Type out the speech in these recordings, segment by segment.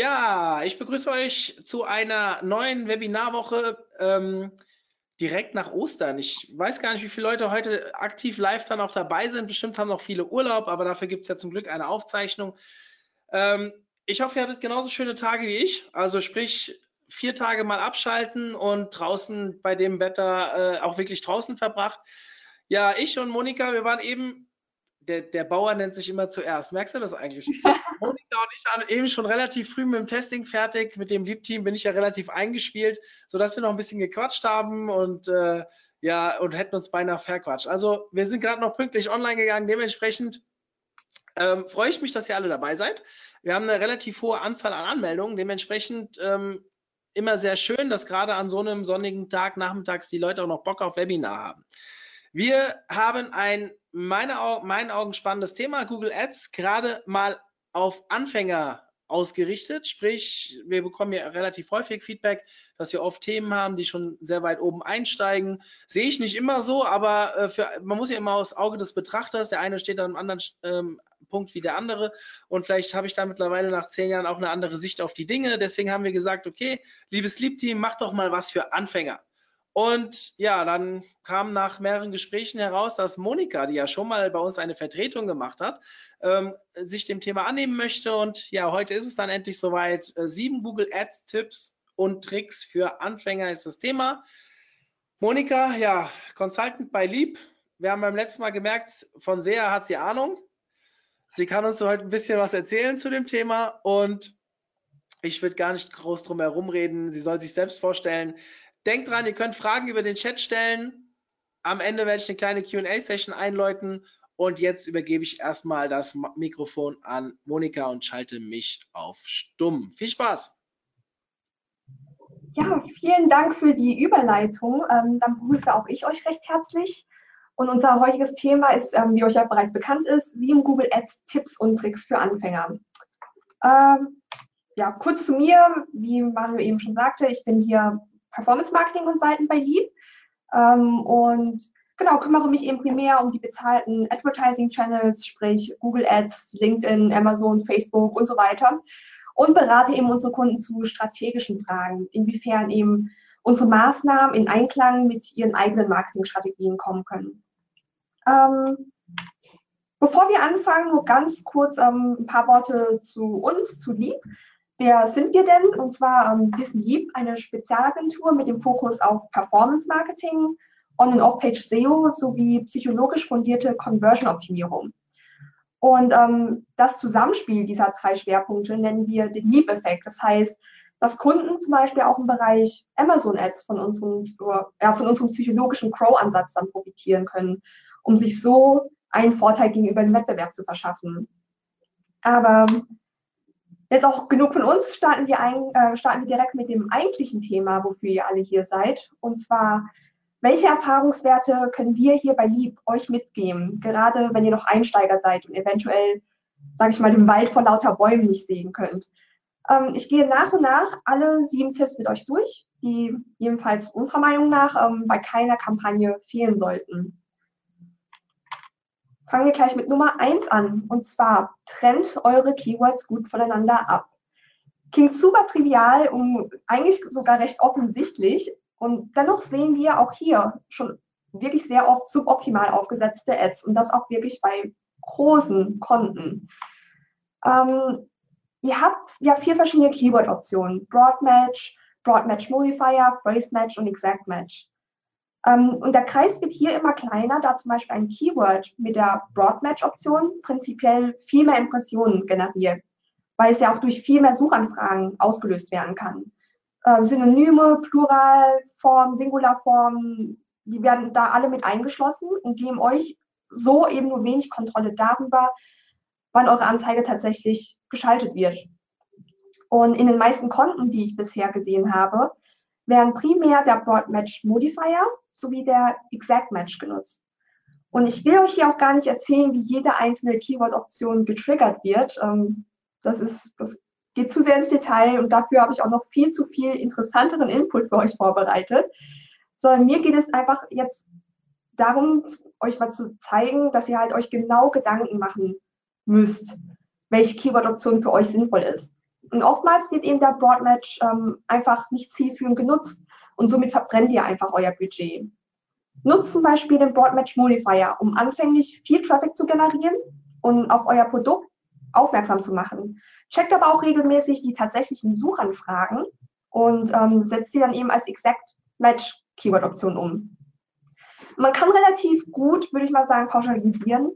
Ja, ich begrüße euch zu einer neuen Webinarwoche ähm, direkt nach Ostern. Ich weiß gar nicht, wie viele Leute heute aktiv live dann auch dabei sind. Bestimmt haben noch viele Urlaub, aber dafür gibt es ja zum Glück eine Aufzeichnung. Ähm, ich hoffe, ihr hattet genauso schöne Tage wie ich. Also sprich, vier Tage mal abschalten und draußen bei dem Wetter äh, auch wirklich draußen verbracht. Ja, ich und Monika, wir waren eben der, der Bauer nennt sich immer zuerst. Merkst du das eigentlich? Monika und ich waren eben schon relativ früh mit dem Testing fertig. Mit dem Liebteam bin ich ja relativ eingespielt, sodass wir noch ein bisschen gequatscht haben und äh, ja, und hätten uns beinahe verquatscht. Also wir sind gerade noch pünktlich online gegangen. Dementsprechend ähm, freue ich mich, dass ihr alle dabei seid. Wir haben eine relativ hohe Anzahl an Anmeldungen. Dementsprechend ähm, immer sehr schön, dass gerade an so einem sonnigen Tag nachmittags die Leute auch noch Bock auf Webinar haben. Wir haben ein meine, meinen Augen spannendes Thema, Google Ads, gerade mal auf Anfänger ausgerichtet. Sprich, wir bekommen ja relativ häufig Feedback, dass wir oft Themen haben, die schon sehr weit oben einsteigen. Sehe ich nicht immer so, aber äh, für, man muss ja immer aus Auge des Betrachters, der eine steht an einem anderen ähm, Punkt wie der andere und vielleicht habe ich da mittlerweile nach zehn Jahren auch eine andere Sicht auf die Dinge. Deswegen haben wir gesagt, okay, liebes Liebteam, mach doch mal was für Anfänger. Und ja, dann kam nach mehreren Gesprächen heraus, dass Monika, die ja schon mal bei uns eine Vertretung gemacht hat, ähm, sich dem Thema annehmen möchte. Und ja, heute ist es dann endlich soweit. Äh, sieben Google Ads Tipps und Tricks für Anfänger ist das Thema. Monika, ja, Consultant bei Lieb. Wir haben beim letzten Mal gemerkt, von SEA hat sie Ahnung. Sie kann uns heute ein bisschen was erzählen zu dem Thema und ich würde gar nicht groß drum herum reden. Sie soll sich selbst vorstellen. Denkt dran, ihr könnt Fragen über den Chat stellen. Am Ende werde ich eine kleine QA-Session einläuten. Und jetzt übergebe ich erstmal das Mikrofon an Monika und schalte mich auf stumm. Viel Spaß! Ja, vielen Dank für die Überleitung. Ähm, dann begrüße auch ich euch recht herzlich. Und unser heutiges Thema ist, ähm, wie euch ja bereits bekannt ist, sieben Google Ads Tipps und Tricks für Anfänger. Ähm, ja, kurz zu mir, wie Mario eben schon sagte, ich bin hier Performance Marketing Consultant bei Leap ähm, und genau, kümmere mich eben primär um die bezahlten Advertising Channels, sprich Google Ads, LinkedIn, Amazon, Facebook und so weiter und berate eben unsere Kunden zu strategischen Fragen, inwiefern eben unsere Maßnahmen in Einklang mit ihren eigenen Marketingstrategien kommen können. Ähm, bevor wir anfangen, nur ganz kurz ähm, ein paar Worte zu uns, zu Leap. Wer sind wir denn? Und zwar ähm, wir sind Leap, eine Spezialagentur mit dem Fokus auf Performance Marketing, On- und Off-Page SEO sowie psychologisch fundierte Conversion-Optimierung. Und ähm, das Zusammenspiel dieser drei Schwerpunkte nennen wir den Leap-Effekt. Das heißt, dass Kunden zum Beispiel auch im Bereich Amazon Ads von unserem, ja, von unserem psychologischen Crow-Ansatz dann profitieren können, um sich so einen Vorteil gegenüber dem Wettbewerb zu verschaffen. Aber Jetzt auch genug von uns, starten wir, ein, äh, starten wir direkt mit dem eigentlichen Thema, wofür ihr alle hier seid. Und zwar, welche Erfahrungswerte können wir hier bei Lieb euch mitgeben, gerade wenn ihr noch Einsteiger seid und eventuell, sage ich mal, den Wald vor lauter Bäumen nicht sehen könnt? Ähm, ich gehe nach und nach alle sieben Tipps mit euch durch, die jedenfalls unserer Meinung nach ähm, bei keiner Kampagne fehlen sollten. Fangen wir gleich mit Nummer 1 an. Und zwar trennt eure Keywords gut voneinander ab. Klingt super trivial und eigentlich sogar recht offensichtlich. Und dennoch sehen wir auch hier schon wirklich sehr oft suboptimal aufgesetzte Ads und das auch wirklich bei großen Konten. Ähm, ihr habt ja vier verschiedene Keyword-Optionen. Broad Match, Broad Match Modifier, Phrase Match und Exact Match. Ähm, und der Kreis wird hier immer kleiner, da zum Beispiel ein Keyword mit der Broadmatch-Option prinzipiell viel mehr Impressionen generiert, weil es ja auch durch viel mehr Suchanfragen ausgelöst werden kann. Äh, Synonyme, Pluralform, Singularform, die werden da alle mit eingeschlossen und geben euch so eben nur wenig Kontrolle darüber, wann eure Anzeige tatsächlich geschaltet wird. Und in den meisten Konten, die ich bisher gesehen habe, werden primär der Broad Match Modifier sowie der Exact Match genutzt. Und ich will euch hier auch gar nicht erzählen, wie jede einzelne Keyword-Option getriggert wird. Ähm, das, ist, das geht zu sehr ins Detail und dafür habe ich auch noch viel zu viel interessanteren Input für euch vorbereitet. Sondern mir geht es einfach jetzt darum, euch mal zu zeigen, dass ihr halt euch genau Gedanken machen müsst, welche Keyword-Option für euch sinnvoll ist. Und oftmals wird eben der Broadmatch ähm, einfach nicht zielführend genutzt und somit verbrennt ihr einfach euer Budget. Nutzt zum Beispiel den Broadmatch Modifier, um anfänglich viel Traffic zu generieren und auf euer Produkt aufmerksam zu machen. Checkt aber auch regelmäßig die tatsächlichen Suchanfragen und ähm, setzt sie dann eben als Exact Match Keyword-Option um. Man kann relativ gut, würde ich mal sagen, pauschalisieren,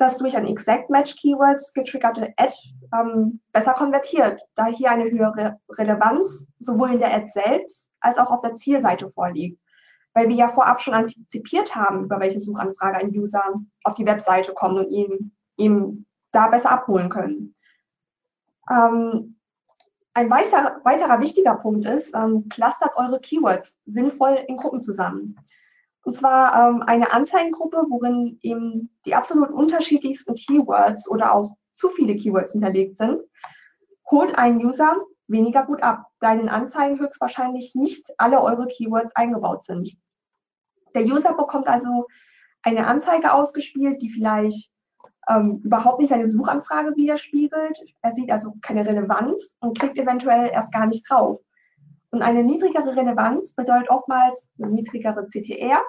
dass durch ein Exact Match Keyword getriggerte Ad ähm, besser konvertiert, da hier eine höhere Relevanz sowohl in der Ad selbst als auch auf der Zielseite vorliegt. Weil wir ja vorab schon antizipiert haben, über welche Suchanfrage ein User auf die Webseite kommt und ihn, ihm da besser abholen können. Ähm, ein weiterer, weiterer wichtiger Punkt ist, ähm, clustert eure Keywords sinnvoll in Gruppen zusammen. Und zwar ähm, eine Anzeigengruppe, worin eben die absolut unterschiedlichsten Keywords oder auch zu viele Keywords hinterlegt sind, holt ein User weniger gut ab, da in den Anzeigen höchstwahrscheinlich nicht alle eure Keywords eingebaut sind. Der User bekommt also eine Anzeige ausgespielt, die vielleicht ähm, überhaupt nicht seine Suchanfrage widerspiegelt. Er sieht also keine Relevanz und klickt eventuell erst gar nicht drauf. Und eine niedrigere Relevanz bedeutet oftmals eine niedrigere CTR,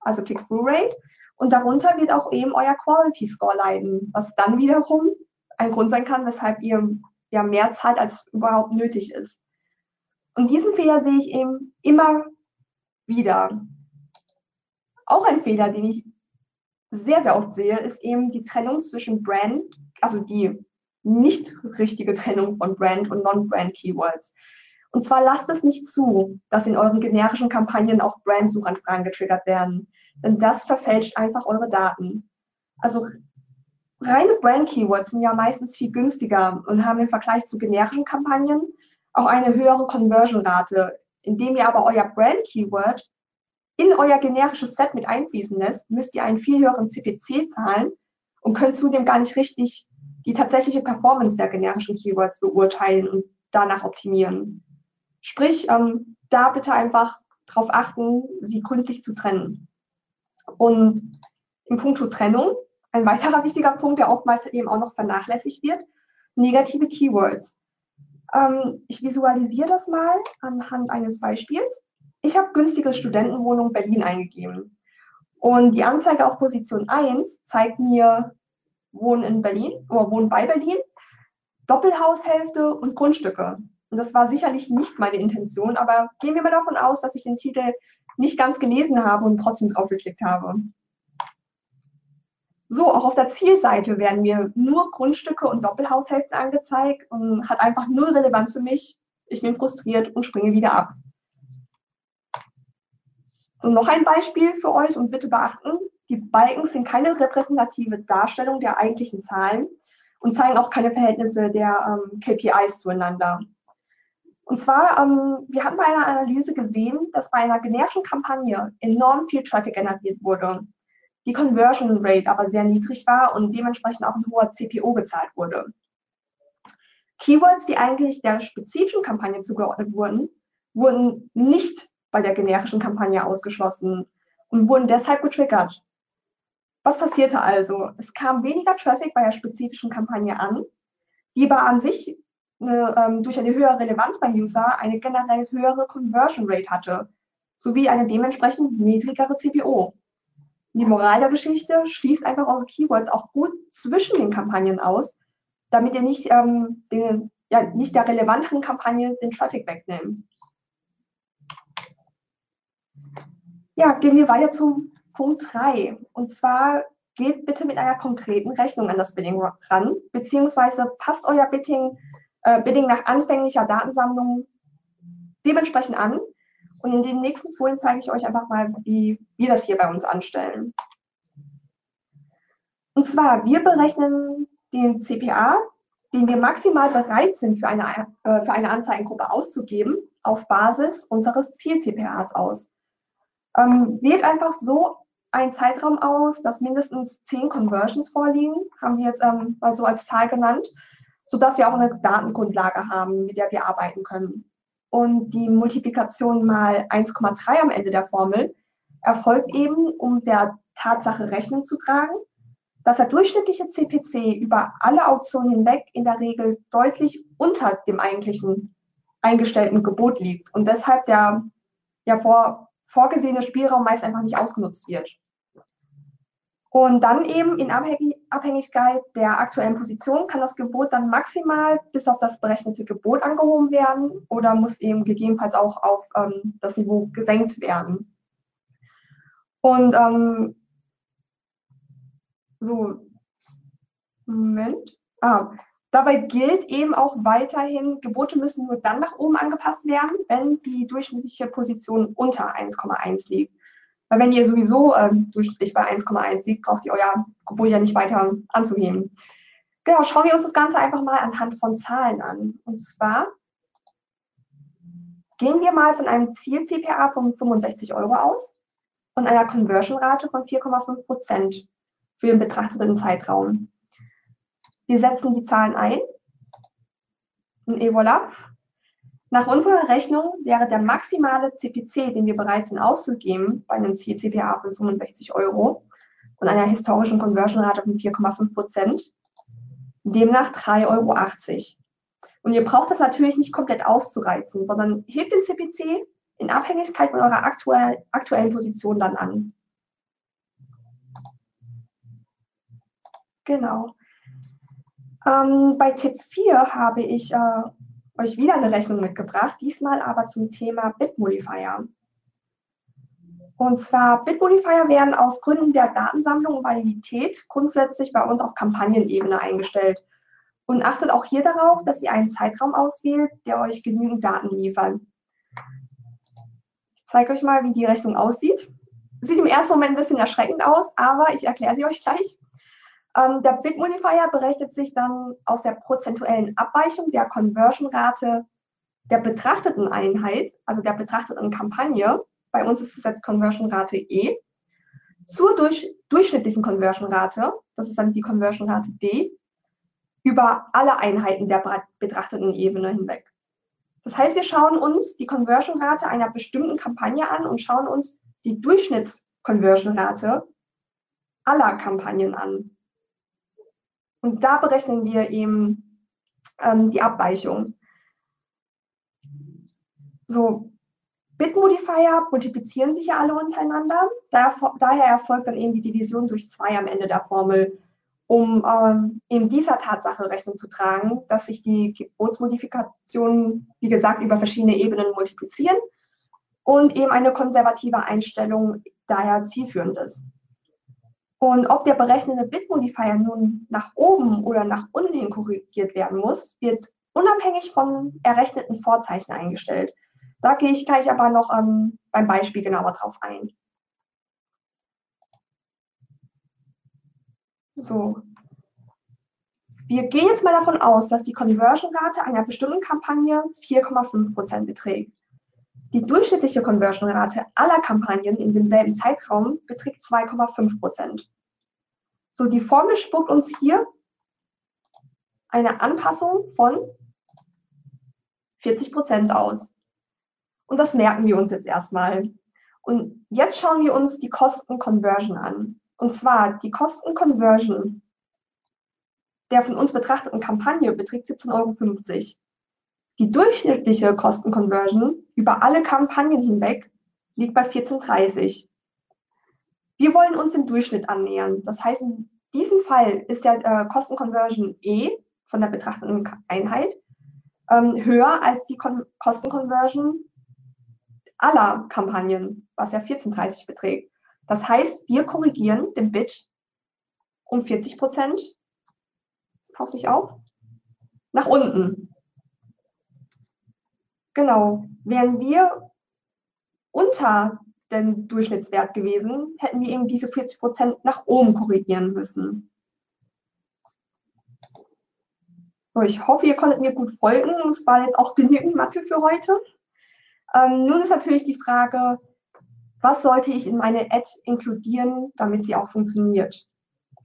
also Click-Through-Rate. Und darunter wird auch eben euer Quality Score leiden, was dann wiederum ein Grund sein kann, weshalb ihr ja mehr zahlt, als überhaupt nötig ist. Und diesen Fehler sehe ich eben immer wieder. Auch ein Fehler, den ich sehr, sehr oft sehe, ist eben die Trennung zwischen Brand, also die nicht richtige Trennung von Brand und Non-Brand Keywords. Und zwar lasst es nicht zu, dass in euren generischen Kampagnen auch Brandsuchanfragen getriggert werden. Denn das verfälscht einfach eure Daten. Also reine Brand-Keywords sind ja meistens viel günstiger und haben im Vergleich zu generischen Kampagnen auch eine höhere Conversion-Rate. Indem ihr aber euer Brand-Keyword in euer generisches Set mit einfließen lässt, müsst ihr einen viel höheren CPC zahlen und könnt zudem gar nicht richtig die tatsächliche Performance der generischen Keywords beurteilen und danach optimieren. Sprich, ähm, da bitte einfach darauf achten, sie gründlich zu trennen. Und im Punkt Trennung, ein weiterer wichtiger Punkt, der oftmals eben auch noch vernachlässigt wird, negative Keywords. Ähm, ich visualisiere das mal anhand eines Beispiels. Ich habe günstige Studentenwohnung Berlin eingegeben. Und die Anzeige auf Position 1 zeigt mir Wohnen in Berlin oder Wohnen bei Berlin, Doppelhaushälfte und Grundstücke. Und das war sicherlich nicht meine Intention, aber gehen wir mal davon aus, dass ich den Titel nicht ganz gelesen habe und trotzdem drauf geklickt habe. So, auch auf der Zielseite werden mir nur Grundstücke und Doppelhaushälften angezeigt und hat einfach null Relevanz für mich. Ich bin frustriert und springe wieder ab. So, noch ein Beispiel für euch und bitte beachten, die Balken sind keine repräsentative Darstellung der eigentlichen Zahlen und zeigen auch keine Verhältnisse der ähm, KPIs zueinander. Und zwar, ähm, wir hatten bei einer Analyse gesehen, dass bei einer generischen Kampagne enorm viel Traffic generiert wurde, die Conversion Rate aber sehr niedrig war und dementsprechend auch ein hoher CPO gezahlt wurde. Keywords, die eigentlich der spezifischen Kampagne zugeordnet wurden, wurden nicht bei der generischen Kampagne ausgeschlossen und wurden deshalb getriggert. Was passierte also? Es kam weniger Traffic bei der spezifischen Kampagne an, die aber an sich eine, ähm, durch eine höhere Relevanz beim User eine generell höhere Conversion Rate hatte, sowie eine dementsprechend niedrigere CPO. Die Moral der Geschichte schließt einfach eure Keywords auch gut zwischen den Kampagnen aus, damit ihr nicht, ähm, den, ja, nicht der relevanten Kampagne den Traffic wegnehmt. Ja, gehen wir weiter zum Punkt 3. Und zwar geht bitte mit einer konkreten Rechnung an das Bidding ran, beziehungsweise passt euer Bidding äh, Bidding nach anfänglicher Datensammlung dementsprechend an. Und in den nächsten Folien zeige ich euch einfach mal, wie wir das hier bei uns anstellen. Und zwar, wir berechnen den CPA, den wir maximal bereit sind für eine, äh, für eine Anzeigengruppe auszugeben, auf Basis unseres Ziel-CPAs aus. Ähm, wählt einfach so einen Zeitraum aus, dass mindestens zehn Conversions vorliegen, haben wir jetzt ähm, mal so als Zahl genannt, sodass wir auch eine Datengrundlage haben, mit der wir arbeiten können. Und die Multiplikation mal 1,3 am Ende der Formel erfolgt eben, um der Tatsache Rechnung zu tragen, dass der durchschnittliche CPC über alle Auktionen hinweg in der Regel deutlich unter dem eigentlichen eingestellten Gebot liegt und deshalb der ja vor, vorgesehene Spielraum meist einfach nicht ausgenutzt wird. Und dann eben in Abhängigkeit der aktuellen Position kann das Gebot dann maximal bis auf das berechnete Gebot angehoben werden oder muss eben gegebenenfalls auch auf ähm, das Niveau gesenkt werden. Und ähm, so, Moment. Ah, dabei gilt eben auch weiterhin, Gebote müssen nur dann nach oben angepasst werden, wenn die durchschnittliche Position unter 1,1 liegt. Weil wenn ihr sowieso ähm, durchschnittlich bei 1,1 liegt, braucht ihr euer Gebot ja nicht weiter anzuheben. Genau, schauen wir uns das Ganze einfach mal anhand von Zahlen an. Und zwar gehen wir mal von einem Ziel-CPA von 65 Euro aus und einer Conversion-Rate von 4,5 Prozent für den betrachteten Zeitraum. Wir setzen die Zahlen ein und et voilà. Nach unserer Rechnung wäre der maximale CPC, den wir bereit sind auszugeben, bei einem Ziel-CPA von 65 Euro und einer historischen Conversion-Rate von 4,5 Prozent, demnach 3,80 Euro. Und ihr braucht das natürlich nicht komplett auszureizen, sondern hebt den CPC in Abhängigkeit von eurer aktuell, aktuellen Position dann an. Genau. Ähm, bei Tipp 4 habe ich äh, euch wieder eine Rechnung mitgebracht, diesmal aber zum Thema Bitmodifier. Und zwar Bitmodifier werden aus Gründen der Datensammlung und Validität grundsätzlich bei uns auf Kampagnenebene eingestellt. Und achtet auch hier darauf, dass ihr einen Zeitraum auswählt, der euch genügend Daten liefert. Ich zeige euch mal, wie die Rechnung aussieht. Sieht im ersten Moment ein bisschen erschreckend aus, aber ich erkläre sie euch gleich. Ähm, der Bitmodifier berechnet sich dann aus der prozentuellen Abweichung der Conversion-Rate der betrachteten Einheit, also der betrachteten Kampagne, bei uns ist es jetzt Conversion-Rate E, zur durch, durchschnittlichen Conversion-Rate, das ist dann die Conversion-Rate D, über alle Einheiten der betrachteten Ebene hinweg. Das heißt, wir schauen uns die Conversion-Rate einer bestimmten Kampagne an und schauen uns die Durchschnitts-Conversion-Rate aller Kampagnen an. Und da berechnen wir eben ähm, die Abweichung. So, Bitmodifier multiplizieren sich ja alle untereinander. daher erfolgt dann eben die Division durch zwei am Ende der Formel, um ähm, eben dieser Tatsache Rechnung zu tragen, dass sich die Geburtsmodifikationen, wie gesagt, über verschiedene Ebenen multiplizieren und eben eine konservative Einstellung daher zielführend ist. Und ob der berechnete Bitmodifier nun nach oben oder nach unten hin korrigiert werden muss, wird unabhängig von errechneten Vorzeichen eingestellt. Da gehe ich gleich aber noch ähm, beim Beispiel genauer drauf ein. So. Wir gehen jetzt mal davon aus, dass die Conversion-Rate einer bestimmten Kampagne 4,5% beträgt. Die durchschnittliche Conversion-Rate aller Kampagnen in demselben Zeitraum beträgt 2,5 Prozent. So, die Formel spuckt uns hier eine Anpassung von 40 Prozent aus. Und das merken wir uns jetzt erstmal. Und jetzt schauen wir uns die Kosten-Conversion an. Und zwar die Kosten-Conversion der von uns betrachteten Kampagne beträgt 17,50 Euro. Die durchschnittliche Kostenconversion über alle Kampagnen hinweg liegt bei 14,30. Wir wollen uns dem Durchschnitt annähern. Das heißt, in diesem Fall ist ja äh, Kostenconversion E von der betrachteten Einheit ähm, höher als die Kon Kostenconversion aller Kampagnen, was ja 14,30 beträgt. Das heißt, wir korrigieren den Bit um 40 Prozent. Taucht nicht. Nach unten. Genau. Wären wir unter den Durchschnittswert gewesen, hätten wir eben diese 40 Prozent nach oben korrigieren müssen. So, ich hoffe, ihr konntet mir gut folgen. Es war jetzt auch genügend Mathe für heute. Ähm, nun ist natürlich die Frage, was sollte ich in meine Ad inkludieren, damit sie auch funktioniert?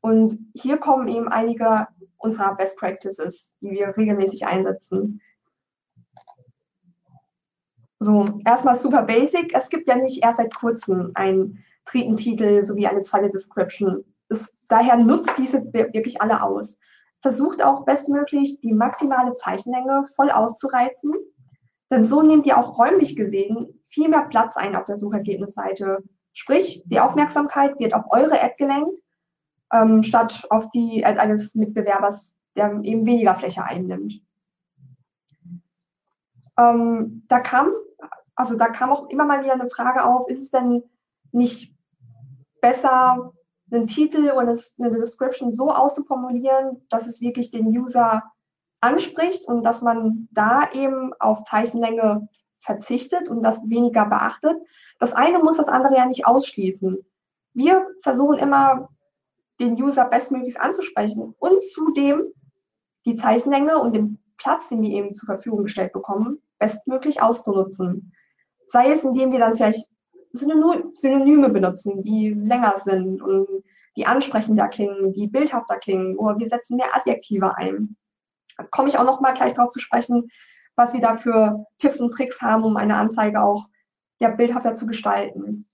Und hier kommen eben einige unserer Best Practices, die wir regelmäßig einsetzen. So, erstmal super basic. Es gibt ja nicht erst seit kurzem einen Titel sowie eine zweite Description. Das, daher nutzt diese wirklich alle aus. Versucht auch bestmöglich die maximale Zeichenlänge voll auszureizen, denn so nehmt ihr auch räumlich gesehen viel mehr Platz ein auf der Suchergebnisseite. Sprich, die Aufmerksamkeit wird auf eure Ad gelenkt, ähm, statt auf die Ad eines Mitbewerbers, der eben weniger Fläche einnimmt. Ähm, da kam also da kam auch immer mal wieder eine Frage auf, ist es denn nicht besser, einen Titel und eine Description so auszuformulieren, dass es wirklich den User anspricht und dass man da eben auf Zeichenlänge verzichtet und das weniger beachtet. Das eine muss das andere ja nicht ausschließen. Wir versuchen immer, den User bestmöglichst anzusprechen und zudem die Zeichenlänge und den Platz, den wir eben zur Verfügung gestellt bekommen, bestmöglich auszunutzen. Sei es, indem wir dann vielleicht Synonyme benutzen, die länger sind und die ansprechender klingen, die bildhafter klingen, oder wir setzen mehr Adjektive ein. Da komme ich auch noch mal gleich darauf zu sprechen, was wir da für Tipps und Tricks haben, um eine Anzeige auch ja, bildhafter zu gestalten.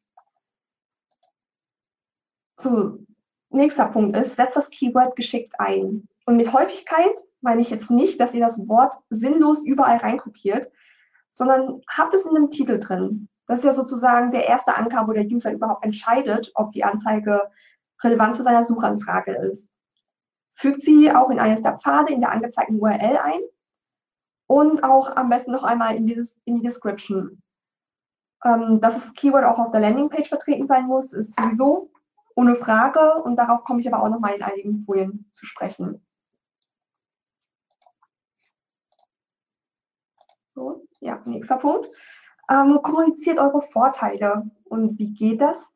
So, nächster Punkt ist, setzt das Keyword geschickt ein. Und mit Häufigkeit meine ich jetzt nicht, dass ihr das Wort sinnlos überall reinkopiert, sondern habt es in einem Titel drin. Das ist ja sozusagen der erste Anker, wo der User überhaupt entscheidet, ob die Anzeige relevant zu seiner Suchanfrage ist. Fügt sie auch in eines der Pfade in der angezeigten URL ein und auch am besten noch einmal in, dieses, in die Description. Ähm, dass das Keyword auch auf der Landingpage vertreten sein muss, ist sowieso ohne Frage und darauf komme ich aber auch noch mal in einigen Folien zu sprechen. So, ja, nächster Punkt. Ähm, kommuniziert eure Vorteile. Und wie geht das?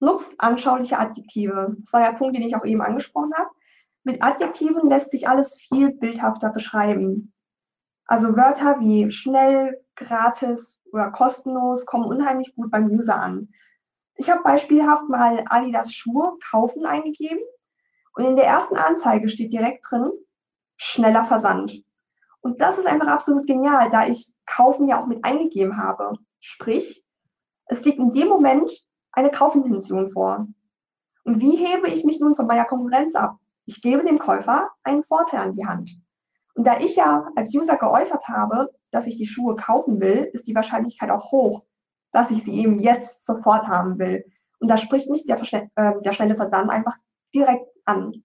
Nutzt anschauliche Adjektive. Der Punkt, den ich auch eben angesprochen habe. Mit Adjektiven lässt sich alles viel bildhafter beschreiben. Also Wörter wie schnell, gratis oder kostenlos kommen unheimlich gut beim User an. Ich habe beispielhaft mal Adidas Schuhe kaufen eingegeben und in der ersten Anzeige steht direkt drin schneller Versand. Und das ist einfach absolut genial, da ich kaufen ja auch mit eingegeben habe. Sprich, es liegt in dem Moment eine Kaufintention vor. Und wie hebe ich mich nun von meiner Konkurrenz ab? Ich gebe dem Käufer einen Vorteil an die Hand. Und da ich ja als User geäußert habe, dass ich die Schuhe kaufen will, ist die Wahrscheinlichkeit auch hoch, dass ich sie eben jetzt sofort haben will. Und da spricht mich der, äh, der schnelle Versand einfach direkt an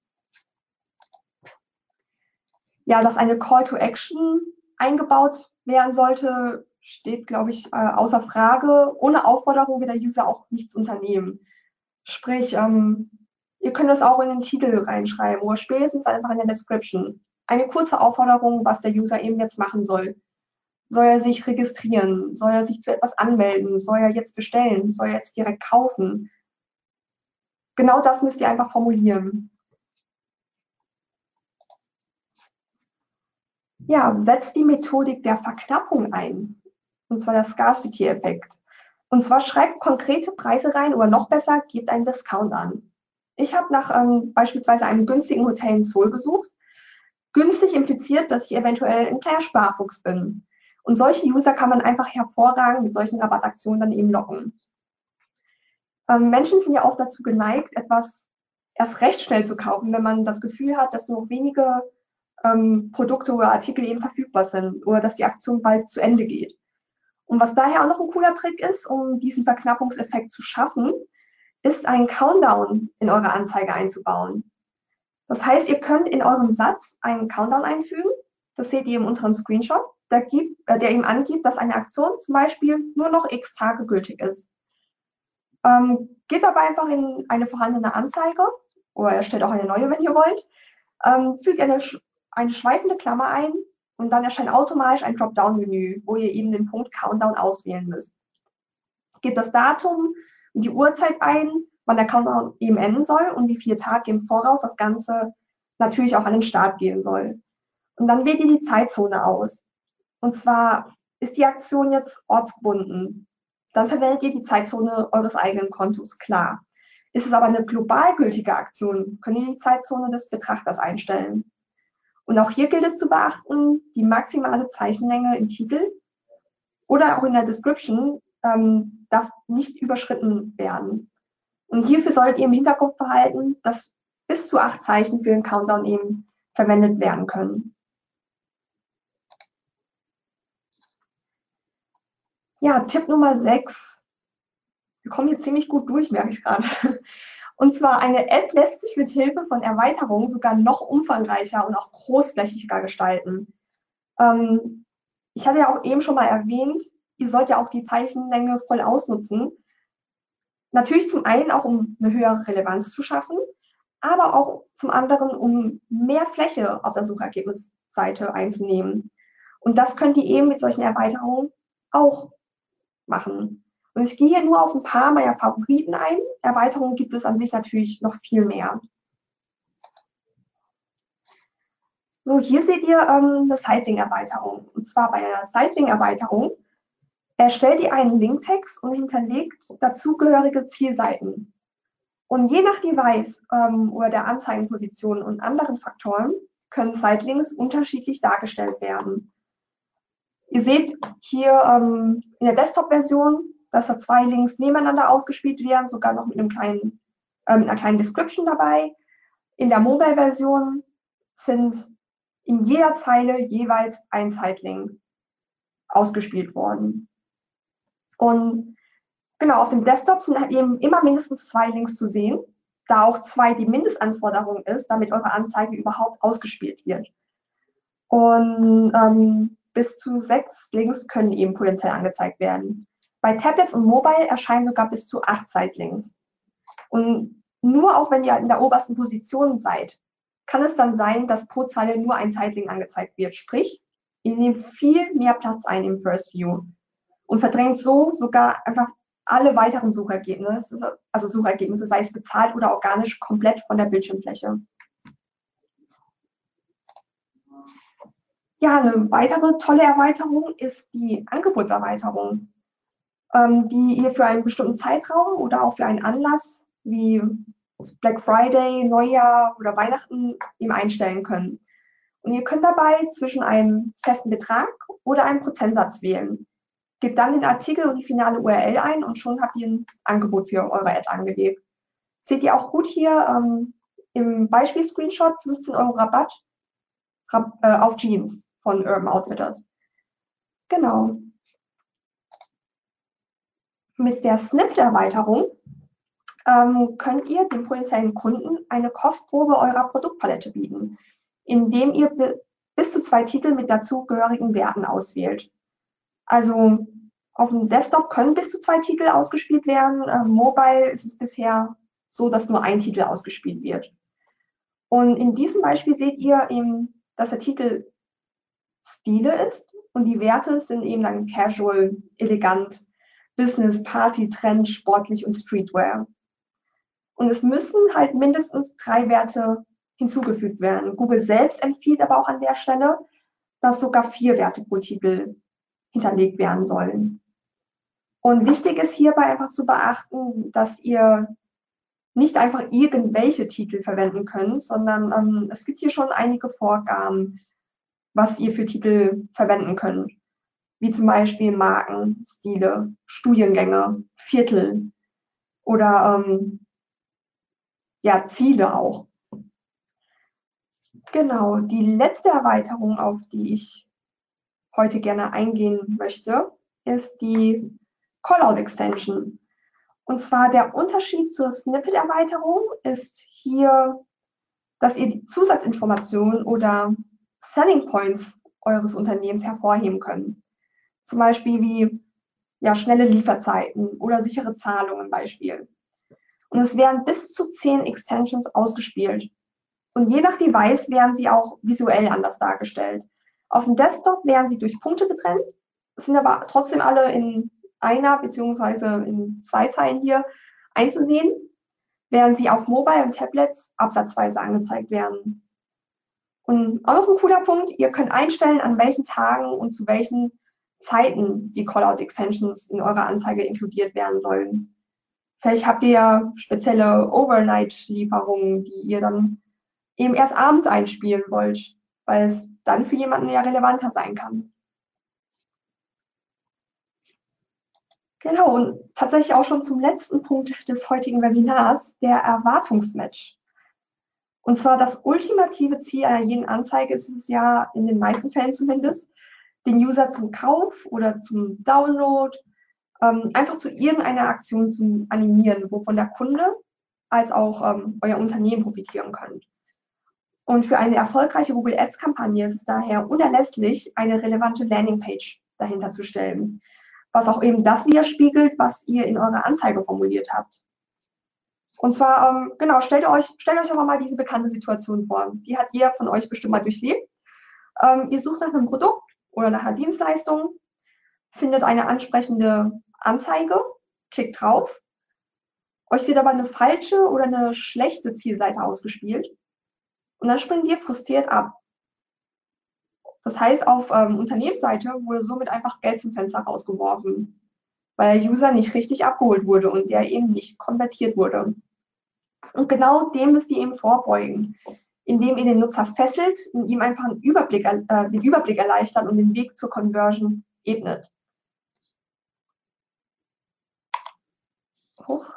ja, dass eine Call to Action eingebaut werden sollte, steht, glaube ich, äh, außer Frage. Ohne Aufforderung wird der User auch nichts unternehmen. Sprich, ähm, ihr könnt das auch in den Titel reinschreiben oder spätestens einfach in der Description. Eine kurze Aufforderung, was der User eben jetzt machen soll. Soll er sich registrieren? Soll er sich zu etwas anmelden? Soll er jetzt bestellen? Soll er jetzt direkt kaufen? Genau das müsst ihr einfach formulieren. Ja, setzt die Methodik der Verknappung ein. Und zwar der Scarcity-Effekt. Und zwar schreibt konkrete Preise rein oder noch besser, gebt einen Discount an. Ich habe nach ähm, beispielsweise einem günstigen Hotel in Seoul gesucht. Günstig impliziert, dass ich eventuell ein kleiner Sparfuchs bin. Und solche User kann man einfach hervorragend mit solchen Rabattaktionen dann eben locken. Ähm, Menschen sind ja auch dazu geneigt, etwas erst recht schnell zu kaufen, wenn man das Gefühl hat, dass nur wenige ähm, Produkte oder Artikel eben verfügbar sind oder dass die Aktion bald zu Ende geht. Und was daher auch noch ein cooler Trick ist, um diesen Verknappungseffekt zu schaffen, ist einen Countdown in eure Anzeige einzubauen. Das heißt, ihr könnt in eurem Satz einen Countdown einfügen. Das seht ihr im unteren Screenshot, der, gibt, äh, der eben angibt, dass eine Aktion zum Beispiel nur noch x Tage gültig ist. Ähm, geht dabei einfach in eine vorhandene Anzeige oder erstellt auch eine neue, wenn ihr wollt. Ähm, fügt eine eine schweifende Klammer ein und dann erscheint automatisch ein Dropdown-Menü, wo ihr eben den Punkt Countdown auswählen müsst. Gebt das Datum und die Uhrzeit ein, wann der Countdown eben enden soll und wie viele Tage im Voraus das Ganze natürlich auch an den Start gehen soll. Und dann wählt ihr die Zeitzone aus. Und zwar ist die Aktion jetzt ortsgebunden. Dann verwendet ihr die Zeitzone eures eigenen Kontos, klar. Ist es aber eine global gültige Aktion, könnt ihr die Zeitzone des Betrachters einstellen. Und auch hier gilt es zu beachten, die maximale Zeichenlänge im Titel oder auch in der Description ähm, darf nicht überschritten werden. Und hierfür solltet ihr im Hinterkopf behalten, dass bis zu acht Zeichen für den Countdown eben verwendet werden können. Ja, Tipp Nummer sechs. Wir kommen hier ziemlich gut durch, merke ich gerade. Und zwar eine App lässt sich mit Hilfe von Erweiterungen sogar noch umfangreicher und auch großflächiger gestalten. Ähm, ich hatte ja auch eben schon mal erwähnt, ihr sollt ja auch die Zeichenlänge voll ausnutzen. Natürlich zum einen auch, um eine höhere Relevanz zu schaffen, aber auch zum anderen, um mehr Fläche auf der Suchergebnisseite einzunehmen. Und das könnt ihr eben mit solchen Erweiterungen auch machen. Und ich gehe hier nur auf ein paar meiner Favoriten ein. Erweiterungen gibt es an sich natürlich noch viel mehr. So, hier seht ihr ähm, eine Sidelink-Erweiterung. Und zwar bei einer Sidelink-Erweiterung erstellt ihr einen Linktext und hinterlegt dazugehörige Zielseiten. Und je nach Device ähm, oder der Anzeigenposition und anderen Faktoren können Sitelinks unterschiedlich dargestellt werden. Ihr seht hier ähm, in der Desktop-Version dass da zwei Links nebeneinander ausgespielt werden, sogar noch mit einem kleinen, äh, einer kleinen Description dabei. In der Mobile-Version sind in jeder Zeile jeweils ein Zeitlink ausgespielt worden. Und genau, auf dem Desktop sind halt eben immer mindestens zwei Links zu sehen, da auch zwei die Mindestanforderung ist, damit eure Anzeige überhaupt ausgespielt wird. Und ähm, bis zu sechs Links können eben potenziell angezeigt werden. Bei Tablets und Mobile erscheinen sogar bis zu acht Sightlinks. Und nur auch wenn ihr in der obersten Position seid, kann es dann sein, dass pro Zeile nur ein Sightling angezeigt wird. Sprich, ihr nehmt viel mehr Platz ein im First View und verdrängt so sogar einfach alle weiteren Suchergebnisse, also Suchergebnisse, sei es bezahlt oder organisch, komplett von der Bildschirmfläche. Ja, eine weitere tolle Erweiterung ist die Angebotserweiterung die ihr für einen bestimmten Zeitraum oder auch für einen Anlass wie Black Friday, Neujahr oder Weihnachten eben einstellen könnt. Und ihr könnt dabei zwischen einem festen Betrag oder einem Prozentsatz wählen. Gebt dann den Artikel und die finale URL ein und schon habt ihr ein Angebot für eure Ad angelegt. Seht ihr auch gut hier ähm, im Beispiel-Screenshot 15 Euro Rabatt äh, auf Jeans von Urban Outfitters. Genau. Mit der Snippet-Erweiterung ähm, könnt ihr dem potenziellen Kunden eine Kostprobe eurer Produktpalette bieten, indem ihr bis zu zwei Titel mit dazugehörigen Werten auswählt. Also auf dem Desktop können bis zu zwei Titel ausgespielt werden. Ähm, mobile ist es bisher so, dass nur ein Titel ausgespielt wird. Und in diesem Beispiel seht ihr eben, dass der Titel Stile ist und die Werte sind eben dann casual, elegant, Business, Party, Trend, sportlich und Streetwear. Und es müssen halt mindestens drei Werte hinzugefügt werden. Google selbst empfiehlt aber auch an der Stelle, dass sogar vier Werte pro Titel hinterlegt werden sollen. Und wichtig ist hierbei einfach zu beachten, dass ihr nicht einfach irgendwelche Titel verwenden könnt, sondern ähm, es gibt hier schon einige Vorgaben, was ihr für Titel verwenden könnt wie zum Beispiel Marken, Stile, Studiengänge, Viertel oder ähm, ja, Ziele auch. Genau, die letzte Erweiterung, auf die ich heute gerne eingehen möchte, ist die Callout Extension. Und zwar der Unterschied zur Snippet-Erweiterung ist hier, dass ihr die Zusatzinformationen oder Selling Points eures Unternehmens hervorheben könnt. Zum Beispiel wie ja, schnelle Lieferzeiten oder sichere Zahlungen Beispiel. Und es werden bis zu zehn Extensions ausgespielt. Und je nach Device werden sie auch visuell anders dargestellt. Auf dem Desktop werden sie durch Punkte getrennt, sind aber trotzdem alle in einer beziehungsweise in zwei Zeilen hier einzusehen, während sie auf Mobile und Tablets absatzweise angezeigt werden. Und auch noch ein cooler Punkt, ihr könnt einstellen, an welchen Tagen und zu welchen Zeiten die Callout-Extensions in eurer Anzeige inkludiert werden sollen. Vielleicht habt ihr ja spezielle Overnight-Lieferungen, die ihr dann eben erst abends einspielen wollt, weil es dann für jemanden ja relevanter sein kann. Genau, und tatsächlich auch schon zum letzten Punkt des heutigen Webinars, der Erwartungsmatch. Und zwar das ultimative Ziel einer jeden Anzeige ist es ja, in den meisten Fällen zumindest, den User zum Kauf oder zum Download ähm, einfach zu irgendeiner Aktion zu animieren, wovon der Kunde als auch ähm, euer Unternehmen profitieren könnt. Und für eine erfolgreiche Google Ads Kampagne ist es daher unerlässlich, eine relevante Landingpage dahinter zu stellen, was auch eben das widerspiegelt, was ihr in eurer Anzeige formuliert habt. Und zwar, ähm, genau, stellt euch, stellt euch aber mal diese bekannte Situation vor. Die hat ihr von euch bestimmt mal durchlebt. Ähm, ihr sucht nach einem Produkt oder nach einer Dienstleistung, findet eine ansprechende Anzeige, klickt drauf. Euch wird aber eine falsche oder eine schlechte Zielseite ausgespielt. Und dann springt ihr frustriert ab. Das heißt, auf ähm, Unternehmensseite wurde somit einfach Geld zum Fenster rausgeworfen, weil der User nicht richtig abgeholt wurde und der eben nicht konvertiert wurde. Und genau dem müsst ihr eben vorbeugen, indem ihr den Nutzer fesselt und ihm einfach einen Überblick, äh, den Überblick erleichtert und den Weg zur Conversion ebnet. Hoch.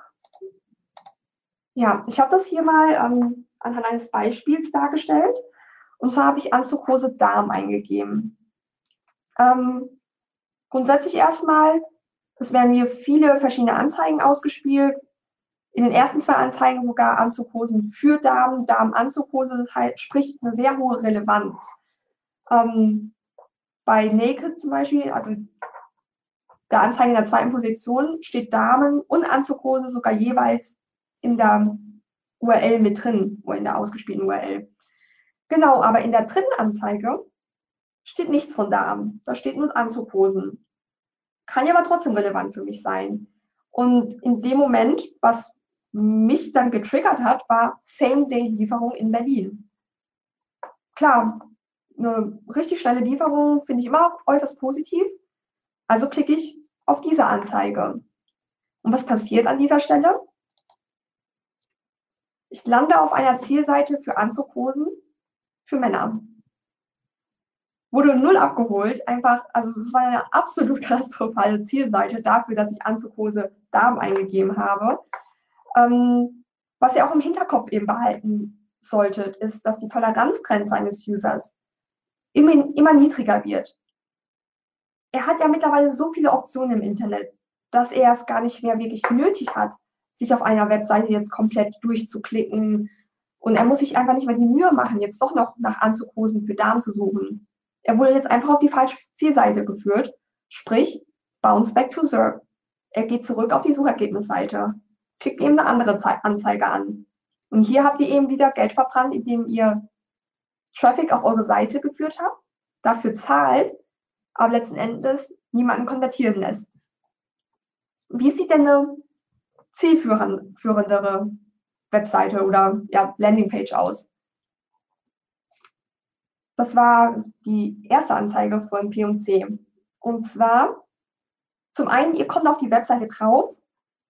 Ja, ich habe das hier mal ähm, anhand eines Beispiels dargestellt. Und zwar habe ich Anzugrose Darm eingegeben. Ähm, grundsätzlich erstmal, es werden mir viele verschiedene Anzeigen ausgespielt, in den ersten zwei Anzeigen sogar Anzukosen für Darm, Darmanzukose, das heißt, spricht eine sehr hohe Relevanz. Ähm, bei Naked zum Beispiel, also der Anzeige in der zweiten Position, steht Damen und Anzukose sogar jeweils in der URL mit drin, oder in der ausgespielten URL. Genau, aber in der dritten Anzeige steht nichts von Darm. Da steht nur Anzukosen. Kann ja aber trotzdem relevant für mich sein. Und in dem Moment, was mich dann getriggert hat, war Same-Day-Lieferung in Berlin. Klar, eine richtig schnelle Lieferung finde ich immer äußerst positiv. Also klicke ich auf diese Anzeige. Und was passiert an dieser Stelle? Ich lande auf einer Zielseite für Anzughosen für Männer. Wurde null abgeholt, einfach, also es war eine absolut katastrophale Zielseite dafür, dass ich Anzughose Darm eingegeben habe. Ähm, was ihr auch im Hinterkopf eben behalten solltet, ist, dass die Toleranzgrenze eines Users immer, immer niedriger wird. Er hat ja mittlerweile so viele Optionen im Internet, dass er es gar nicht mehr wirklich nötig hat, sich auf einer Webseite jetzt komplett durchzuklicken. Und er muss sich einfach nicht mehr die Mühe machen, jetzt doch noch nach Anzughosen für Damen zu suchen. Er wurde jetzt einfach auf die falsche Zielseite geführt, sprich Bounce Back to SERP. Er geht zurück auf die Suchergebnisseite klickt eben eine andere Anzeige an. Und hier habt ihr eben wieder Geld verbrannt, indem ihr Traffic auf eure Seite geführt habt, dafür zahlt, aber letzten Endes niemanden konvertieren lässt. Wie sieht denn eine zielführendere Webseite oder ja, Landingpage aus? Das war die erste Anzeige von P&C. Und zwar, zum einen, ihr kommt auf die Webseite drauf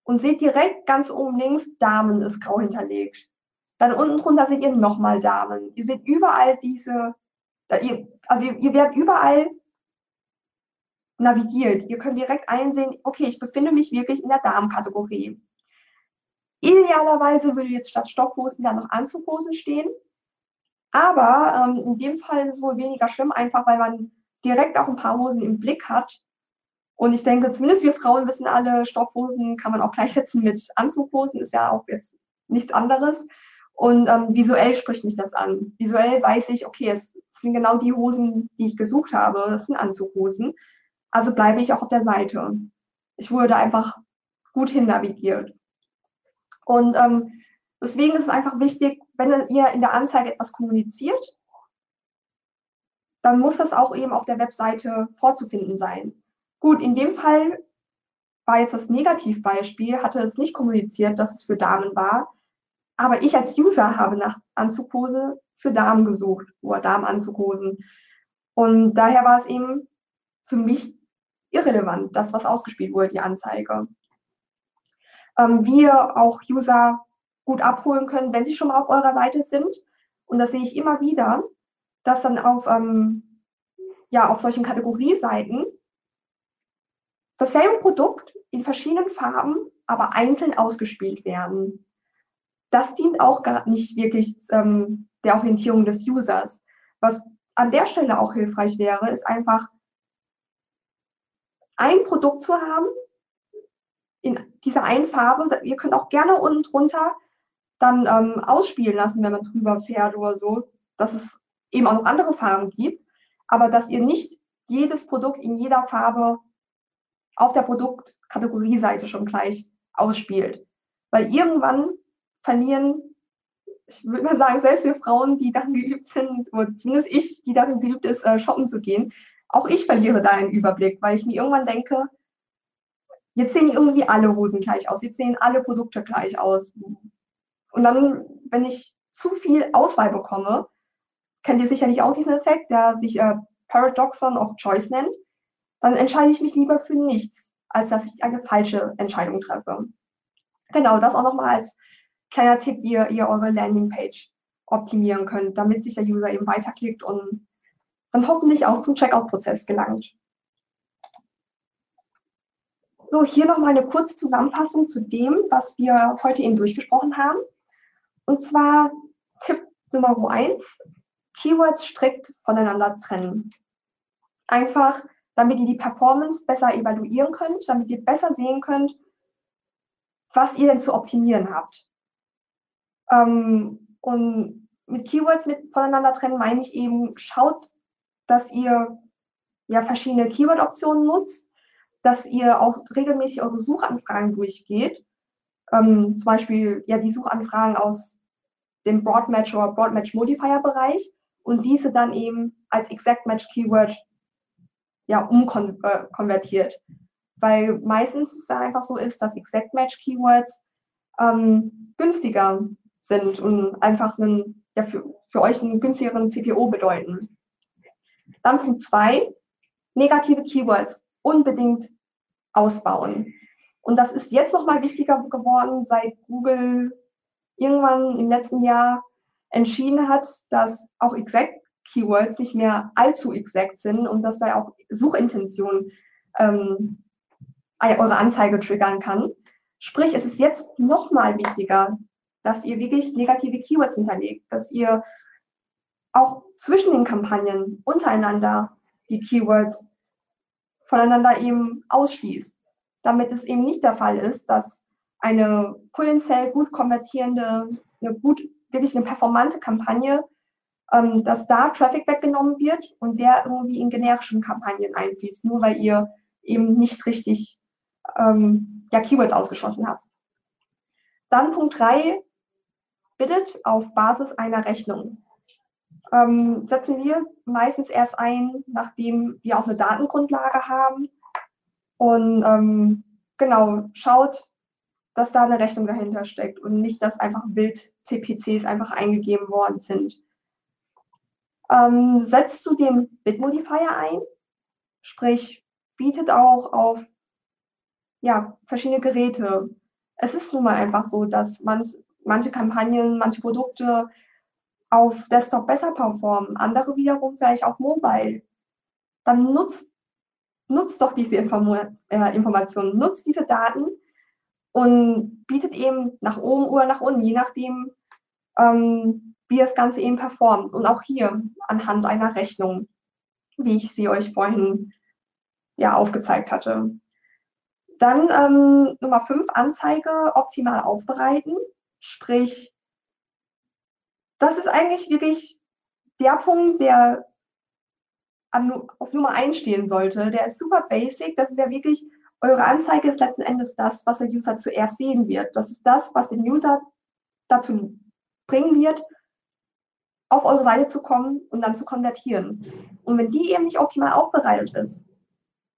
und seht direkt ganz oben links, Damen ist grau hinterlegt. Dann unten drunter seht ihr nochmal Damen. Ihr seht überall diese, also ihr, werdet überall navigiert. Ihr könnt direkt einsehen, okay, ich befinde mich wirklich in der Damenkategorie. Idealerweise würde jetzt statt Stoffhosen dann noch Anzughosen stehen. Aber ähm, in dem Fall ist es wohl weniger schlimm, einfach weil man direkt auch ein paar Hosen im Blick hat und ich denke, zumindest wir Frauen wissen alle, Stoffhosen kann man auch gleichsetzen mit Anzughosen, ist ja auch jetzt nichts anderes. Und ähm, visuell spricht mich das an. Visuell weiß ich, okay, es sind genau die Hosen, die ich gesucht habe. Das sind Anzughosen. Also bleibe ich auch auf der Seite. Ich wurde einfach gut hin navigiert. Und ähm, deswegen ist es einfach wichtig, wenn ihr in der Anzeige etwas kommuniziert, dann muss das auch eben auf der Webseite vorzufinden sein. Gut, in dem Fall war jetzt das Negativbeispiel, hatte es nicht kommuniziert, dass es für Damen war. Aber ich als User habe nach Anzugpose für Damen gesucht oder Damenanzughosen. Und daher war es eben für mich irrelevant, das, was ausgespielt wurde, die Anzeige. Ähm, wie ihr auch User gut abholen können, wenn sie schon mal auf eurer Seite sind. Und das sehe ich immer wieder, dass dann auf, ähm, ja, auf solchen Kategorieseiten dasselbe Produkt in verschiedenen Farben, aber einzeln ausgespielt werden. Das dient auch gar nicht wirklich ähm, der Orientierung des Users. Was an der Stelle auch hilfreich wäre, ist einfach ein Produkt zu haben in dieser einen Farbe. Ihr könnt auch gerne unten drunter dann ähm, ausspielen lassen, wenn man drüber fährt oder so, dass es eben auch noch andere Farben gibt, aber dass ihr nicht jedes Produkt in jeder Farbe auf der Produktkategorieseite schon gleich ausspielt. Weil irgendwann verlieren, ich würde mal sagen, selbst wir Frauen, die darin geübt sind, oder zumindest ich, die darin geübt ist, äh, shoppen zu gehen, auch ich verliere da einen Überblick, weil ich mir irgendwann denke, jetzt sehen irgendwie alle Hosen gleich aus, jetzt sehen alle Produkte gleich aus. Und dann, wenn ich zu viel Auswahl bekomme, kennt ihr sicherlich auch diesen Effekt, der sich äh, Paradoxon of Choice nennt, dann entscheide ich mich lieber für nichts, als dass ich eine falsche Entscheidung treffe. Genau, das auch nochmal als kleiner Tipp, wie ihr, ihr eure Landingpage optimieren könnt, damit sich der User eben weiterklickt und dann hoffentlich auch zum Checkout-Prozess gelangt. So, hier nochmal eine kurze Zusammenfassung zu dem, was wir heute eben durchgesprochen haben. Und zwar Tipp Nummer eins: Keywords strikt voneinander trennen. Einfach, damit ihr die Performance besser evaluieren könnt, damit ihr besser sehen könnt, was ihr denn zu optimieren habt. Ähm, und mit Keywords mit voneinander trennen meine ich eben, schaut, dass ihr ja verschiedene Keyword-Optionen nutzt, dass ihr auch regelmäßig eure Suchanfragen durchgeht. Ähm, zum Beispiel ja die Suchanfragen aus dem Broadmatch oder Broadmatch Modifier Bereich und diese dann eben als Exact Match Keyword ja umkonvertiert. Äh, Weil meistens es einfach so ist, dass Exact Match Keywords ähm, günstiger sind und einfach einen, ja, für, für euch einen günstigeren CPO bedeuten. Dann Punkt zwei, negative Keywords unbedingt ausbauen. Und das ist jetzt nochmal wichtiger geworden, seit Google irgendwann im letzten Jahr entschieden hat, dass auch Exact Keywords nicht mehr allzu exakt sind und dass da auch Suchintention ähm, eure Anzeige triggern kann. Sprich, es ist jetzt nochmal wichtiger, dass ihr wirklich negative Keywords hinterlegt, dass ihr auch zwischen den Kampagnen untereinander die Keywords voneinander eben ausschließt, damit es eben nicht der Fall ist, dass eine potenziell gut konvertierende, eine gut, wirklich eine performante Kampagne, ähm, dass da Traffic weggenommen wird und der irgendwie in generischen Kampagnen einfließt, nur weil ihr eben nicht richtig ähm, ja, Keywords ausgeschlossen habt. Dann Punkt 3, bittet auf Basis einer Rechnung. Ähm, setzen wir meistens erst ein, nachdem wir auch eine Datengrundlage haben. Und ähm, genau, schaut, dass da eine Rechnung dahinter steckt und nicht, dass einfach wild CPCs einfach eingegeben worden sind. Ähm, setzt zudem Bitmodifier ein, sprich bietet auch auf ja, verschiedene Geräte. Es ist nun mal einfach so, dass man manche Kampagnen, manche Produkte auf Desktop besser performen, andere wiederum vielleicht auf Mobile. Dann nutzt, nutzt doch diese Inform äh, Informationen, nutzt diese Daten und bietet eben nach oben oder nach unten, je nachdem, ähm, wie das Ganze eben performt. Und auch hier anhand einer Rechnung, wie ich sie euch vorhin ja aufgezeigt hatte. Dann ähm, Nummer 5, Anzeige optimal aufbereiten. Sprich, das ist eigentlich wirklich der Punkt, der auf Nummer 1 stehen sollte. Der ist super basic. Das ist ja wirklich, eure Anzeige ist letzten Endes das, was der User zuerst sehen wird. Das ist das, was den User dazu bringen wird, auf eure Seite zu kommen und dann zu konvertieren. Und wenn die eben nicht optimal aufbereitet ist,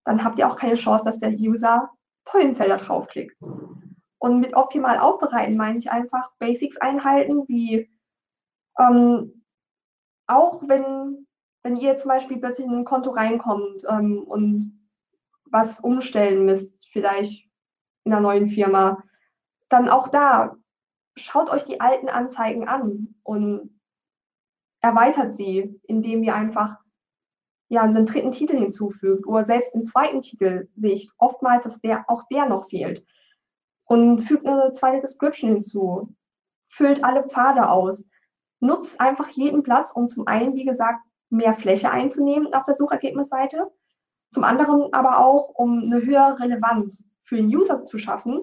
dann habt ihr auch keine Chance, dass der User potenziell da draufklickt. Und mit optimal aufbereiten meine ich einfach Basics einhalten, wie ähm, auch wenn, wenn ihr zum Beispiel plötzlich in ein Konto reinkommt ähm, und was umstellen müsst, vielleicht in einer neuen Firma, dann auch da schaut euch die alten Anzeigen an und erweitert sie, indem ihr einfach ja, einen dritten Titel hinzufügt oder selbst den zweiten Titel sehe ich oftmals, dass der, auch der noch fehlt. Und fügt eine zweite Description hinzu, füllt alle Pfade aus, nutzt einfach jeden Platz, um zum einen, wie gesagt, mehr Fläche einzunehmen auf der Suchergebnisseite, zum anderen aber auch, um eine höhere Relevanz für den User zu schaffen.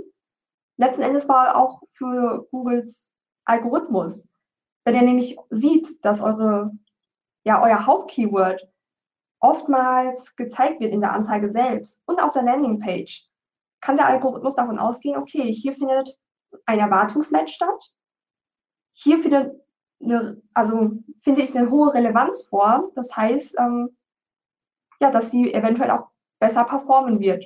Letzten Endes war auch für Googles Algorithmus, wenn er nämlich sieht, dass eure, ja, euer Hauptkeyword oftmals gezeigt wird in der Anzeige selbst und auf der Landingpage, kann der Algorithmus davon ausgehen, okay, hier findet ein Erwartungsmatch statt, hier findet eine, also finde ich eine hohe Relevanz vor. Das heißt, ähm, ja, dass sie eventuell auch besser performen wird.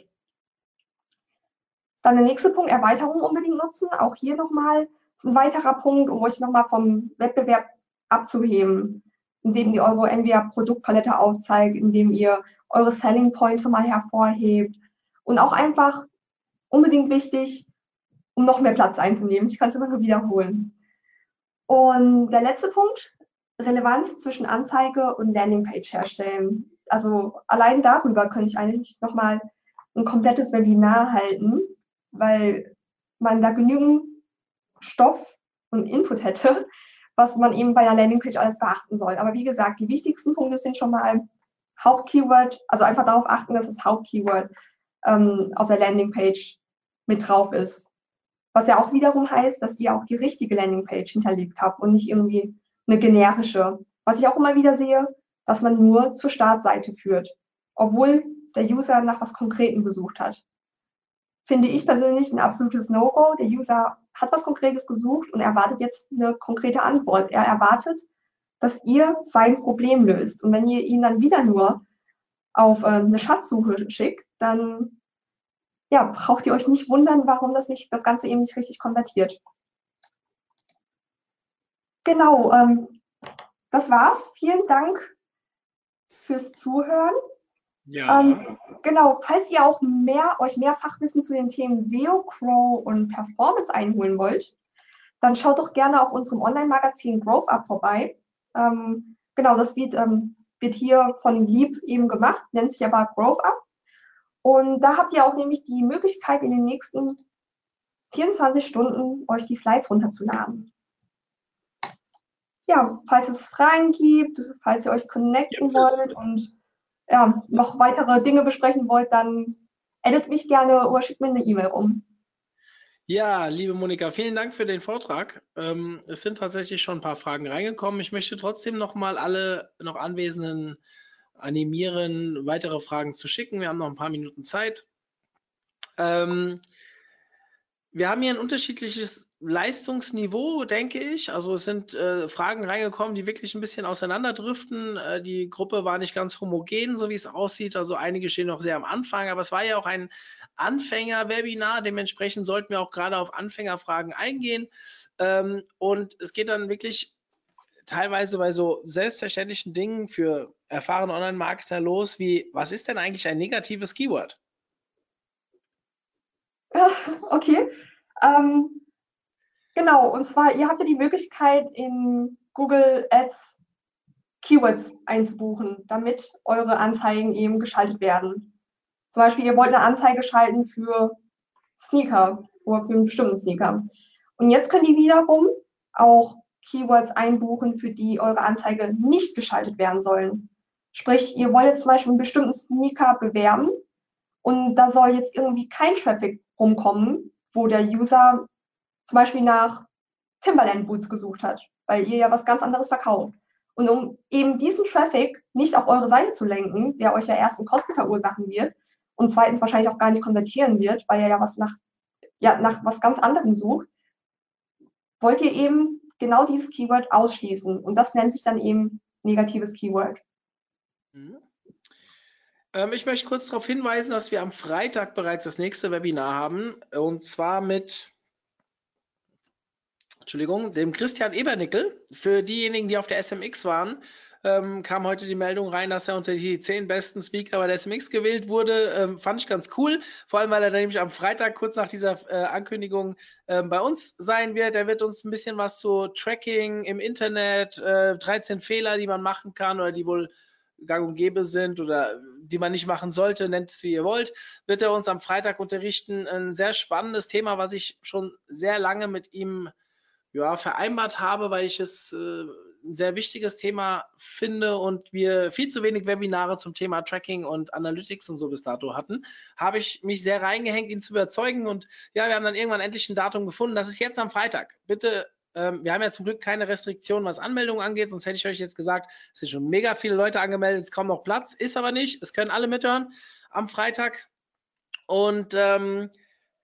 Dann der nächste Punkt, Erweiterung unbedingt nutzen. Auch hier nochmal ein weiterer Punkt, um euch nochmal vom Wettbewerb abzuheben indem ihr eure entweder Produktpalette aufzeigt, indem ihr eure Selling Points nochmal hervorhebt und auch einfach unbedingt wichtig, um noch mehr Platz einzunehmen. Ich kann es immer nur wiederholen. Und der letzte Punkt, Relevanz zwischen Anzeige und Landingpage herstellen. Also allein darüber könnte ich eigentlich nochmal ein komplettes Webinar halten, weil man da genügend Stoff und Input hätte, was man eben bei einer Landingpage alles beachten soll. Aber wie gesagt, die wichtigsten Punkte sind schon mal Hauptkeyword, also einfach darauf achten, dass das Hauptkeyword ähm, auf der Landingpage mit drauf ist. Was ja auch wiederum heißt, dass ihr auch die richtige Landingpage hinterlegt habt und nicht irgendwie eine generische. Was ich auch immer wieder sehe, dass man nur zur Startseite führt, obwohl der User nach was Konkretem gesucht hat. Finde ich persönlich ein absolutes No-Go. Der User hat was Konkretes gesucht und erwartet jetzt eine konkrete Antwort. Er erwartet, dass ihr sein Problem löst. Und wenn ihr ihn dann wieder nur auf äh, eine Schatzsuche schickt, dann ja, braucht ihr euch nicht wundern, warum das, nicht, das Ganze eben nicht richtig konvertiert. Genau, ähm, das war's. Vielen Dank fürs Zuhören. Ja. Ähm, genau, falls ihr auch mehr, euch mehr Fachwissen zu den Themen SEO, Crow und Performance einholen wollt, dann schaut doch gerne auf unserem Online-Magazin Growth Up vorbei. Ähm, genau, das wird, ähm, wird hier von Lieb eben gemacht, nennt sich aber Growth Up. Und da habt ihr auch nämlich die Möglichkeit, in den nächsten 24 Stunden euch die Slides runterzuladen. Ja, falls es Fragen gibt, falls ihr euch connecten ja, wollt und ja, noch weitere Dinge besprechen wollt, dann edit mich gerne oder schickt mir eine E-Mail um. Ja, liebe Monika, vielen Dank für den Vortrag. Ähm, es sind tatsächlich schon ein paar Fragen reingekommen. Ich möchte trotzdem noch mal alle noch Anwesenden animieren, weitere Fragen zu schicken. Wir haben noch ein paar Minuten Zeit. Ähm, wir haben hier ein unterschiedliches Leistungsniveau, denke ich. Also es sind äh, Fragen reingekommen, die wirklich ein bisschen auseinanderdriften. Äh, die Gruppe war nicht ganz homogen, so wie es aussieht. Also einige stehen noch sehr am Anfang, aber es war ja auch ein Anfänger-Webinar. Dementsprechend sollten wir auch gerade auf Anfängerfragen eingehen. Ähm, und es geht dann wirklich teilweise bei so selbstverständlichen Dingen für erfahrene Online-Marketer los, wie was ist denn eigentlich ein negatives Keyword? Okay. Ähm, Genau, und zwar, ihr habt ja die Möglichkeit, in Google Ads Keywords einzubuchen, damit eure Anzeigen eben geschaltet werden. Zum Beispiel, ihr wollt eine Anzeige schalten für Sneaker oder für einen bestimmten Sneaker. Und jetzt könnt ihr wiederum auch Keywords einbuchen, für die eure Anzeige nicht geschaltet werden sollen. Sprich, ihr wollt jetzt zum Beispiel einen bestimmten Sneaker bewerben und da soll jetzt irgendwie kein Traffic rumkommen, wo der User zum Beispiel nach Timberland Boots gesucht hat, weil ihr ja was ganz anderes verkauft. Und um eben diesen Traffic nicht auf eure Seite zu lenken, der euch ja erst Kosten verursachen wird und zweitens wahrscheinlich auch gar nicht konvertieren wird, weil ihr ja was nach, ja, nach was ganz anderem sucht, wollt ihr eben genau dieses Keyword ausschließen. Und das nennt sich dann eben negatives Keyword. Mhm. Ähm, ich möchte kurz darauf hinweisen, dass wir am Freitag bereits das nächste Webinar haben. Und zwar mit Entschuldigung, dem Christian Ebernickel. Für diejenigen, die auf der SMX waren, ähm, kam heute die Meldung rein, dass er unter die zehn besten Speaker bei der SMX gewählt wurde. Ähm, fand ich ganz cool, vor allem weil er dann nämlich am Freitag kurz nach dieser äh, Ankündigung äh, bei uns sein wird. Er wird uns ein bisschen was zu Tracking im Internet, äh, 13 Fehler, die man machen kann oder die wohl gang und gäbe sind oder die man nicht machen sollte, nennt es wie ihr wollt, wird er uns am Freitag unterrichten. Ein sehr spannendes Thema, was ich schon sehr lange mit ihm ja, vereinbart habe, weil ich es äh, ein sehr wichtiges Thema finde und wir viel zu wenig Webinare zum Thema Tracking und Analytics und so bis dato hatten, habe ich mich sehr reingehängt, ihn zu überzeugen und ja, wir haben dann irgendwann endlich ein Datum gefunden. Das ist jetzt am Freitag. Bitte ähm, wir haben ja zum Glück keine Restriktionen, was Anmeldungen angeht, sonst hätte ich euch jetzt gesagt, es sind schon mega viele Leute angemeldet, es ist kaum noch Platz, ist aber nicht. Es können alle mithören am Freitag. Und ähm,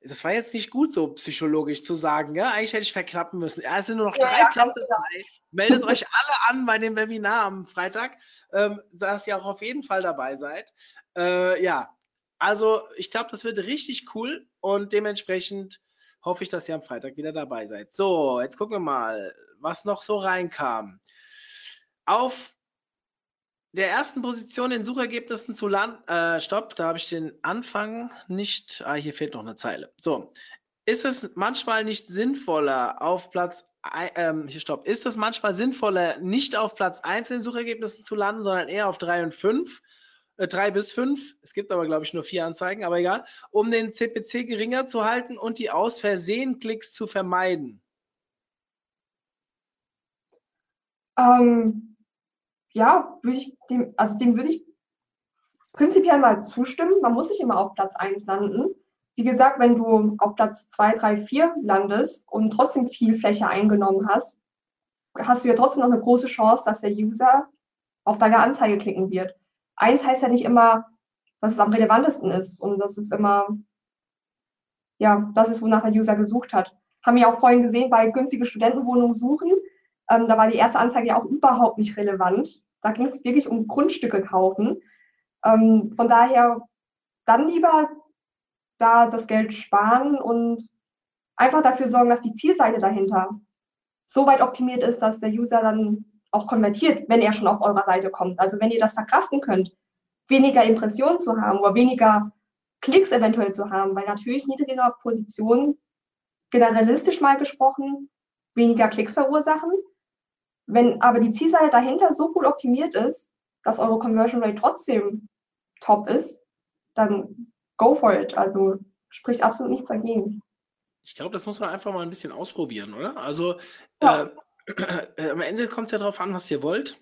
das war jetzt nicht gut so psychologisch zu sagen, ja? Eigentlich hätte ich verklappen müssen. Ja, es sind nur noch drei ja, Plätze frei. Meldet euch alle an bei dem Webinar am Freitag, ähm, dass ihr auch auf jeden Fall dabei seid. Äh, ja, also ich glaube, das wird richtig cool und dementsprechend hoffe ich, dass ihr am Freitag wieder dabei seid. So, jetzt gucken wir mal, was noch so reinkam. Auf der ersten Position in Suchergebnissen zu Land, äh, stopp, da habe ich den Anfang nicht, ah, hier fehlt noch eine Zeile. So, ist es manchmal nicht sinnvoller auf Platz, ähm, hier stopp, ist es manchmal sinnvoller nicht auf Platz 1 in Suchergebnissen zu landen, sondern eher auf 3 und 5? Äh, drei bis fünf, es gibt aber glaube ich nur vier Anzeigen, aber egal, um den CPC geringer zu halten und die aus Versehen Klicks zu vermeiden? Ähm, ja, würde ich dem, also dem würde ich prinzipiell mal zustimmen. Man muss nicht immer auf Platz 1 landen. Wie gesagt, wenn du auf Platz 2, 3, 4 landest und trotzdem viel Fläche eingenommen hast, hast du ja trotzdem noch eine große Chance, dass der User auf deine Anzeige klicken wird eins heißt ja nicht immer, dass es am relevantesten ist und dass es immer, ja, das ist, wonach der User gesucht hat. Haben wir auch vorhin gesehen, bei günstige Studentenwohnungen suchen, ähm, da war die erste Anzeige ja auch überhaupt nicht relevant. Da ging es wirklich um Grundstücke kaufen. Ähm, von daher dann lieber da das Geld sparen und einfach dafür sorgen, dass die Zielseite dahinter so weit optimiert ist, dass der User dann auch konvertiert, wenn er schon auf eurer Seite kommt. Also wenn ihr das verkraften könnt, weniger Impressionen zu haben oder weniger Klicks eventuell zu haben, weil natürlich niedrigere Positionen generalistisch mal gesprochen weniger Klicks verursachen. Wenn aber die Zielseite dahinter so gut optimiert ist, dass eure Conversion Rate trotzdem top ist, dann go for it. Also spricht absolut nichts dagegen. Ich glaube, das muss man einfach mal ein bisschen ausprobieren, oder? Also ja. äh, am Ende kommt es ja darauf an, was ihr wollt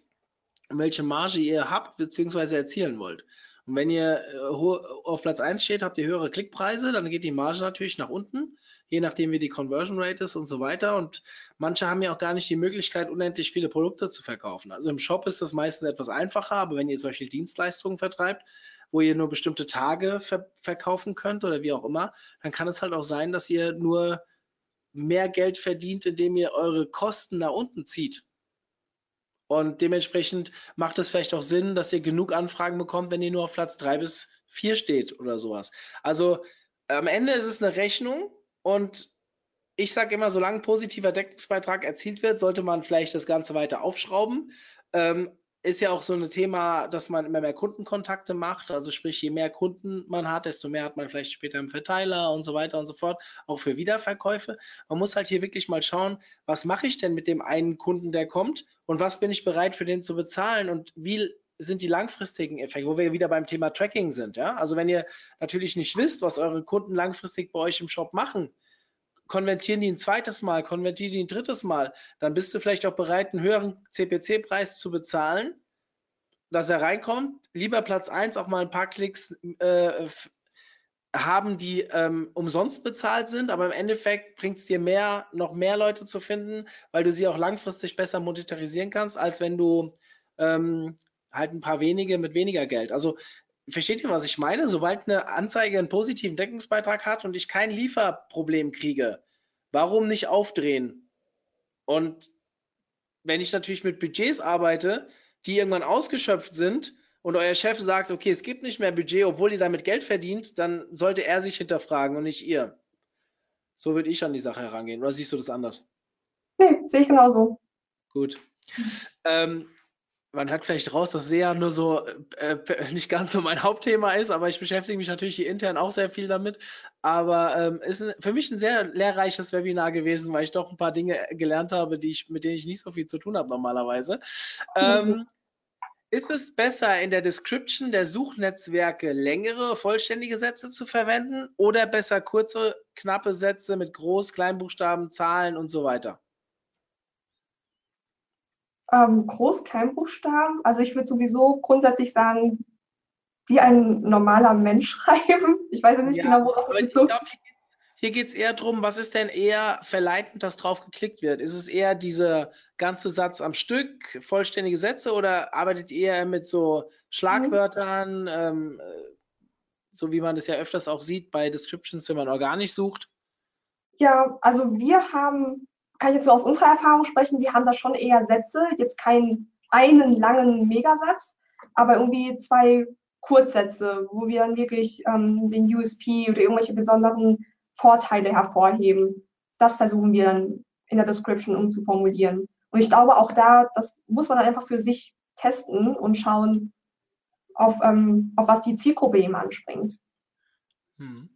und welche Marge ihr habt bzw. erzielen wollt. Und wenn ihr äh, auf Platz 1 steht, habt ihr höhere Klickpreise, dann geht die Marge natürlich nach unten, je nachdem wie die Conversion Rate ist und so weiter. Und manche haben ja auch gar nicht die Möglichkeit, unendlich viele Produkte zu verkaufen. Also im Shop ist das meistens etwas einfacher, aber wenn ihr solche Dienstleistungen vertreibt, wo ihr nur bestimmte Tage ver verkaufen könnt oder wie auch immer, dann kann es halt auch sein, dass ihr nur mehr Geld verdient, indem ihr eure Kosten nach unten zieht. Und dementsprechend macht es vielleicht auch Sinn, dass ihr genug Anfragen bekommt, wenn ihr nur auf Platz drei bis vier steht oder sowas. Also am Ende ist es eine Rechnung und ich sage immer, solange positiver Deckungsbeitrag erzielt wird, sollte man vielleicht das Ganze weiter aufschrauben. Ähm, ist ja auch so ein Thema, dass man immer mehr Kundenkontakte macht. Also sprich, je mehr Kunden man hat, desto mehr hat man vielleicht später im Verteiler und so weiter und so fort, auch für Wiederverkäufe. Man muss halt hier wirklich mal schauen, was mache ich denn mit dem einen Kunden, der kommt und was bin ich bereit für den zu bezahlen und wie sind die langfristigen Effekte, wo wir wieder beim Thema Tracking sind. Ja? Also wenn ihr natürlich nicht wisst, was eure Kunden langfristig bei euch im Shop machen, konvertieren die ein zweites Mal, konvertieren die ein drittes Mal, dann bist du vielleicht auch bereit, einen höheren CPC-Preis zu bezahlen, dass er reinkommt. Lieber Platz 1 auch mal ein paar Klicks äh, haben, die ähm, umsonst bezahlt sind, aber im Endeffekt bringt es dir mehr, noch mehr Leute zu finden, weil du sie auch langfristig besser monetarisieren kannst, als wenn du ähm, halt ein paar wenige mit weniger Geld. Also Versteht ihr, was ich meine? Sobald eine Anzeige einen positiven Deckungsbeitrag hat und ich kein Lieferproblem kriege, warum nicht aufdrehen? Und wenn ich natürlich mit Budgets arbeite, die irgendwann ausgeschöpft sind und euer Chef sagt, okay, es gibt nicht mehr Budget, obwohl ihr damit Geld verdient, dann sollte er sich hinterfragen und nicht ihr. So würde ich an die Sache herangehen. Oder siehst du das anders? Nee, sehe ich genauso. Gut. Ähm, man hört vielleicht raus, dass SEA nur so äh, nicht ganz so mein Hauptthema ist, aber ich beschäftige mich natürlich hier intern auch sehr viel damit. Aber ähm, ist ein, für mich ein sehr lehrreiches Webinar gewesen, weil ich doch ein paar Dinge gelernt habe, die ich, mit denen ich nicht so viel zu tun habe normalerweise. Ähm, ist es besser, in der Description der Suchnetzwerke längere, vollständige Sätze zu verwenden oder besser kurze, knappe Sätze mit Groß-, Kleinbuchstaben, Zahlen und so weiter? Ähm, Groß-, Kleinbuchstaben. Also ich würde sowieso grundsätzlich sagen, wie ein normaler Mensch schreiben. Ich weiß nicht Ja, genau, worauf es ich bezog. glaube, hier geht es eher darum, was ist denn eher verleitend, dass drauf geklickt wird? Ist es eher dieser ganze Satz am Stück, vollständige Sätze oder arbeitet ihr eher mit so Schlagwörtern, ähm, äh, so wie man das ja öfters auch sieht bei Descriptions, wenn man organisch sucht? Ja, also wir haben, kann ich jetzt nur aus unserer Erfahrung sprechen, wir haben da schon eher Sätze, jetzt keinen einen langen Megasatz, aber irgendwie zwei Kurzsätze, wo wir dann wirklich ähm, den USP oder irgendwelche besonderen Vorteile hervorheben. Das versuchen wir dann in der Description umzuformulieren. Und ich glaube auch da, das muss man dann einfach für sich testen und schauen, auf, ähm, auf was die Zielgruppe eben anspringt. Hm.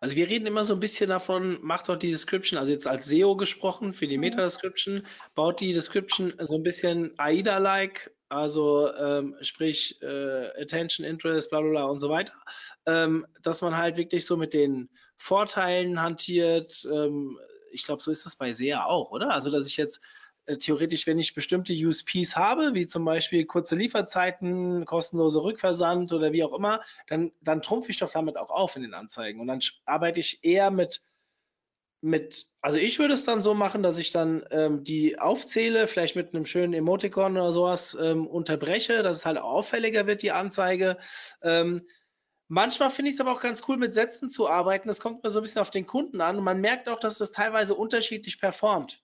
Also wir reden immer so ein bisschen davon, macht doch die Description, also jetzt als SEO gesprochen für die Mhm. Meta-Description, baut die Description so ein bisschen AIDA-like, also ähm, sprich äh, Attention, Interest, bla bla bla und so weiter, ähm, dass man halt wirklich so mit den Vorteilen hantiert. Ähm, ich glaube, so ist das bei SEA auch, oder? Also dass ich jetzt theoretisch, wenn ich bestimmte USPs habe, wie zum Beispiel kurze Lieferzeiten, kostenloser Rückversand oder wie auch immer, dann, dann trumpfe ich doch damit auch auf in den Anzeigen. Und dann arbeite ich eher mit, mit, also ich würde es dann so machen, dass ich dann ähm, die aufzähle, vielleicht mit einem schönen Emoticon oder sowas ähm, unterbreche, dass es halt auffälliger wird, die Anzeige. Ähm, manchmal finde ich es aber auch ganz cool, mit Sätzen zu arbeiten. Das kommt mir so ein bisschen auf den Kunden an und man merkt auch, dass das teilweise unterschiedlich performt.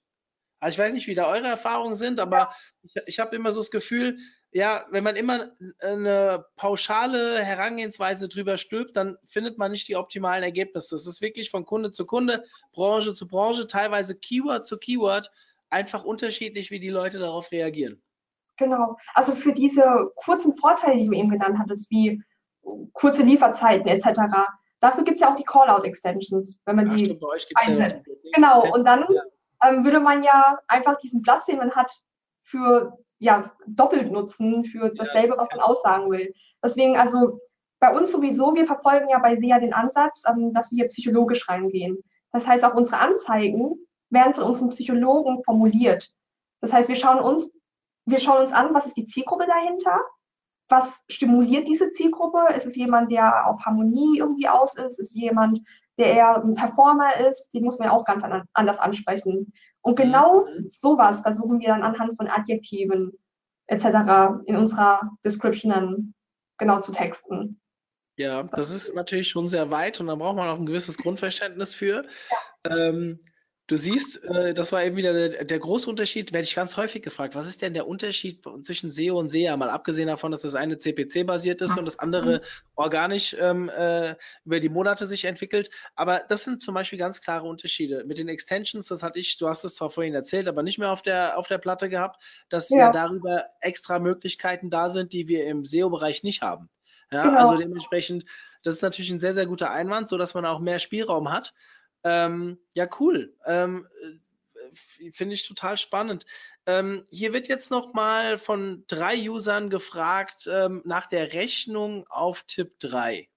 Also ich weiß nicht, wie da eure Erfahrungen sind, aber ich, ich habe immer so das Gefühl, ja, wenn man immer eine pauschale Herangehensweise drüber stülpt, dann findet man nicht die optimalen Ergebnisse. Das ist wirklich von Kunde zu Kunde, Branche zu Branche, teilweise Keyword zu Keyword, einfach unterschiedlich, wie die Leute darauf reagieren. Genau. Also für diese kurzen Vorteile, die du eben genannt hattest, wie kurze Lieferzeiten etc., dafür gibt es ja auch die Callout-Extensions, wenn man Ja, die stimmt, einsetzt. Genau, und dann Ja. Ähm, würde man ja einfach diesen Platz, den man hat, für ja, doppelt nutzen, für dasselbe, was man aussagen will. Deswegen, also bei uns sowieso, wir verfolgen ja bei SEA den Ansatz, ähm, dass wir psychologisch reingehen. Das heißt, auch unsere Anzeigen werden von unseren Psychologen formuliert. Das heißt, wir schauen uns, wir schauen uns an, was ist die Zielgruppe dahinter? Was stimuliert diese Zielgruppe? Ist es jemand, der auf Harmonie irgendwie aus ist? Ist es jemand, der eher ein Performer ist? Den muss man ja auch ganz an, anders ansprechen. Und genau Mhm. sowas versuchen wir dann anhand von Adjektiven etc. in unserer Description dann genau zu texten. Ja, das ist natürlich schon sehr weit und da braucht man auch ein gewisses Grundverständnis für. Ähm, du siehst, äh, das war eben wieder der, der große Unterschied, werde ich ganz häufig gefragt, was ist denn der Unterschied zwischen SEO und SEA? Mal abgesehen davon, dass das eine CPC-basiert ist und das andere organisch ähm, äh, über die Monate sich entwickelt. Aber das sind zum Beispiel ganz klare Unterschiede. Mit den Extensions, das hatte ich, du hast es zwar vorhin erzählt, aber nicht mehr auf der, auf der Platte gehabt, dass ja, Ja. darüber extra Möglichkeiten da sind, die wir im SEO-Bereich nicht haben. Ja, Genau. also dementsprechend, das ist natürlich ein sehr, sehr guter Einwand, so dass man auch mehr Spielraum hat. Ähm, ja, cool. Ähm, äh, Finde ich total spannend. Ähm, hier wird jetzt noch mal von drei Usern gefragt ähm, nach der Rechnung auf Tipp 3.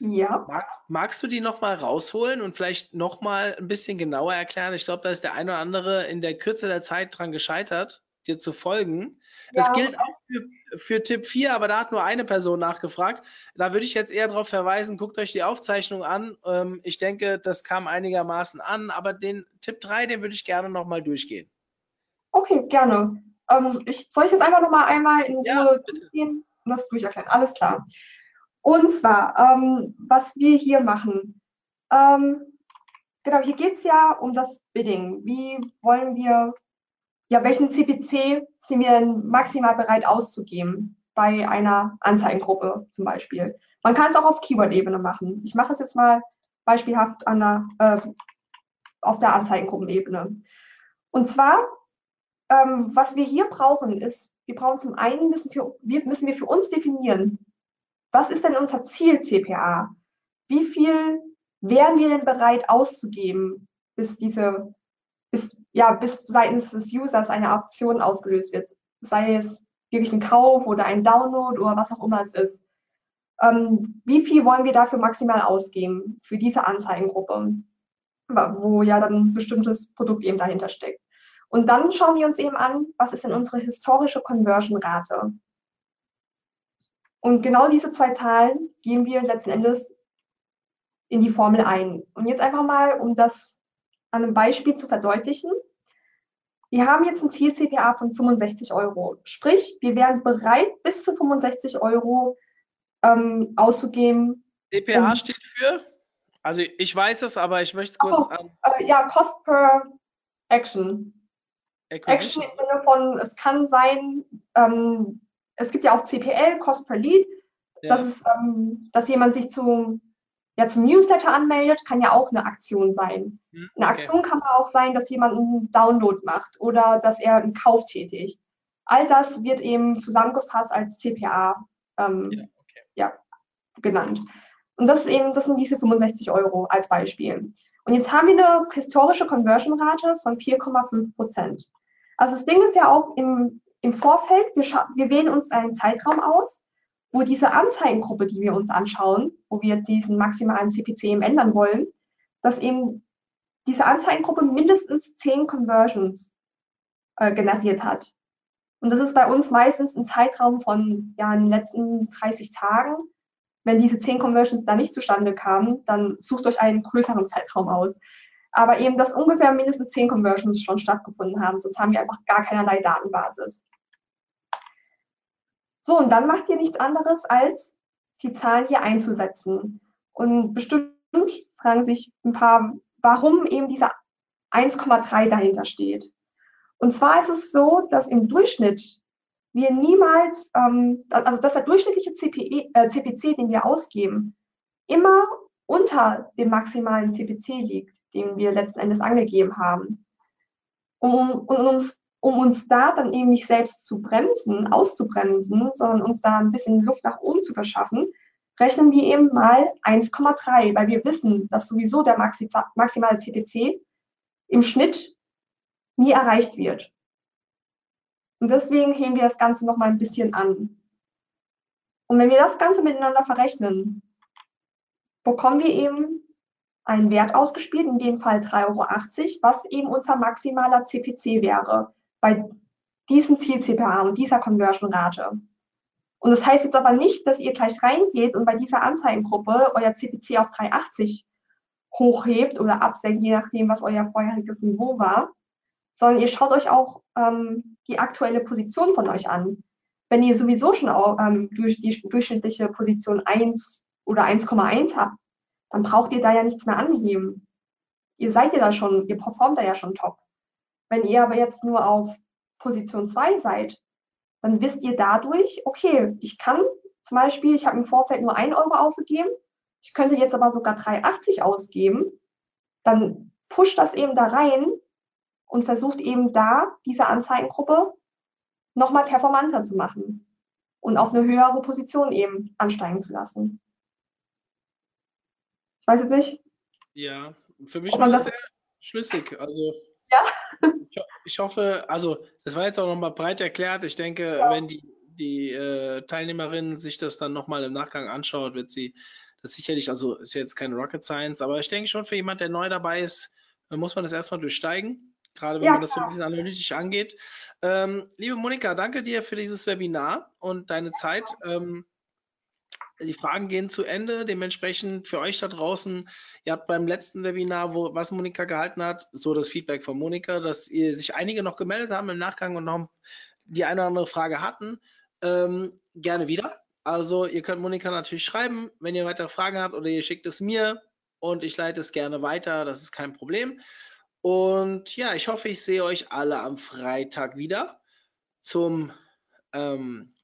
Ja, Magst, magst du die noch mal rausholen und vielleicht noch mal ein bisschen genauer erklären? Ich glaube, da ist der eine oder andere in der Kürze der Zeit dran gescheitert, dir zu folgen. Das Ja. gilt auch für, für Tipp 4, aber da hat nur eine Person nachgefragt. Da würde ich jetzt eher darauf verweisen, guckt euch die Aufzeichnung an. Ähm, ich denke, das kam einigermaßen an, aber den Tipp 3, den würde ich gerne noch mal durchgehen. okay, gerne. Ähm, ich, soll ich jetzt einfach nochmal einmal in Ja, Ruhe bitte. durchgehen und das durcherklären? Alles klar. Und zwar, ähm, was wir hier machen. Ähm, genau, hier geht es ja um das Bidding. Wie wollen wir, ja, welchen CPC sind wir denn maximal bereit auszugeben bei einer Anzeigengruppe zum Beispiel? Man kann es auch auf Keyword-Ebene machen. Ich mache es jetzt mal beispielhaft an der, äh, auf der Anzeigengruppenebene. Und zwar, ähm, was wir hier brauchen, ist, wir brauchen zum einen, müssen, für, wir, müssen wir für uns definieren, was ist denn unser Ziel CPA? Wie viel wären wir denn bereit auszugeben, bis diese, bis, ja, bis seitens des Users eine Option ausgelöst wird? Sei es wirklich ein Kauf oder ein Download oder was auch immer es ist. Ähm, wie viel wollen wir dafür maximal ausgeben für diese Anzeigengruppe, wo ja dann ein bestimmtes Produkt eben dahinter steckt? Und dann schauen wir uns eben an, was ist denn unsere historische Conversion-Rate? Und genau diese zwei Zahlen geben wir letzten Endes in die Formel ein. Und jetzt einfach mal, um das an einem Beispiel zu verdeutlichen. Wir haben jetzt ein Ziel-CPA von 65 Euro. Sprich, wir wären bereit, bis zu 65 Euro ähm, auszugeben. CPA steht für? Also ich weiß es, aber ich möchte es kurz oh, an. Äh, ja, Cost per Action. Acquisition. Action im Sinne von, es kann sein, ähm, es gibt ja auch CPL, Cost per Lead. Ja. Das ist, ähm, dass jemand sich zu ja, zum Newsletter anmeldet, kann ja auch eine Aktion sein. Hm, eine. Aktion kann auch sein, dass jemand einen Download macht oder dass er einen Kauf tätigt. All das wird eben zusammengefasst als CPA ähm, ja, okay. ja, genannt. Und das eben, das sind diese 65 Euro als Beispiel. Und jetzt haben wir eine historische Conversion-Rate von 4,5 Prozent. Also das Ding ist ja auch im, im Vorfeld, wir, wir wählen uns einen Zeitraum aus, wo diese Anzeigengruppe, die wir uns anschauen, wo wir jetzt diesen maximalen CPC ändern wollen, dass eben diese Anzeigengruppe mindestens 10 Conversions äh, generiert hat. Und das ist bei uns meistens ein Zeitraum von ja, in den letzten 30 Tagen. Wenn diese 10 Conversions da nicht zustande kamen, dann sucht euch einen größeren Zeitraum aus. Aber eben, dass ungefähr mindestens 10 Conversions schon stattgefunden haben, sonst haben wir einfach gar keinerlei Datenbasis. So, und dann macht ihr nichts anderes, als die Zahlen hier einzusetzen. Und bestimmt fragen sich ein paar, warum eben diese 1,3 dahinter steht. Und zwar ist es so, dass im Durchschnitt wir niemals, ähm, also dass der durchschnittliche CPE, äh, CPC, den wir ausgeben, immer unter dem maximalen CPC liegt, den wir letzten Endes angegeben haben. Um, um uns um uns da dann eben nicht selbst zu bremsen, auszubremsen, sondern uns da ein bisschen Luft nach oben zu verschaffen, rechnen wir eben mal 1,3, weil wir wissen, dass sowieso der Maxi maximale CPC im Schnitt nie erreicht wird. Und deswegen heben wir das Ganze nochmal ein bisschen an. Und wenn wir das Ganze miteinander verrechnen, bekommen wir eben einen Wert ausgespielt, in dem Fall 3,80 Euro, was eben unser maximaler CPC wäre bei diesem Ziel-CPA und dieser Conversion-Rate. Und das heißt jetzt aber nicht, dass ihr gleich reingeht und bei dieser Anzeigengruppe euer CPC auf 380 hochhebt oder absenkt, je nachdem, was euer vorheriges Niveau war, sondern ihr schaut euch auch ähm, die aktuelle Position von euch an. Wenn ihr sowieso schon auch, ähm, durch die durchschnittliche Position 1 oder 1,1 habt, dann braucht ihr da ja nichts mehr anheben. Ihr seid ja da schon, ihr performt da ja schon top. Wenn ihr aber jetzt nur auf Position 2 seid, dann wisst ihr dadurch, okay, ich kann zum Beispiel, ich habe im Vorfeld nur 1 Euro ausgegeben, ich könnte jetzt aber sogar 3,80 ausgeben, dann pusht das eben da rein und versucht eben da diese Anzeigengruppe nochmal performanter zu machen und auf eine höhere Position eben ansteigen zu lassen. Ich weiß jetzt nicht. Ja, für mich war das sehr schlüssig. Also ja. Ich, hoffe, also das war jetzt auch nochmal breit erklärt. Ich denke, ja. wenn die, die äh, Teilnehmerin sich das dann nochmal im Nachgang anschaut, wird sie das sicherlich, also ist jetzt keine Rocket Science, aber ich denke schon für jemand, der neu dabei ist, muss man das erstmal durchsteigen, gerade wenn ja, man das so ein bisschen analytisch angeht. Ähm, liebe Monika, danke dir für dieses Webinar und deine Zeit. Ähm, die Fragen gehen zu Ende. Dementsprechend für euch da draußen, ihr habt beim letzten Webinar, wo, was Monika gehalten hat, so das Feedback von Monika, dass ihr sich einige noch gemeldet haben im Nachgang und noch die eine oder andere Frage hatten. Ähm, gerne wieder. Also ihr könnt Monika natürlich schreiben, wenn ihr weitere Fragen habt oder ihr schickt es mir und ich leite es gerne weiter. Das ist kein Problem. Und ja, ich hoffe, ich sehe euch alle am Freitag wieder zum ähm,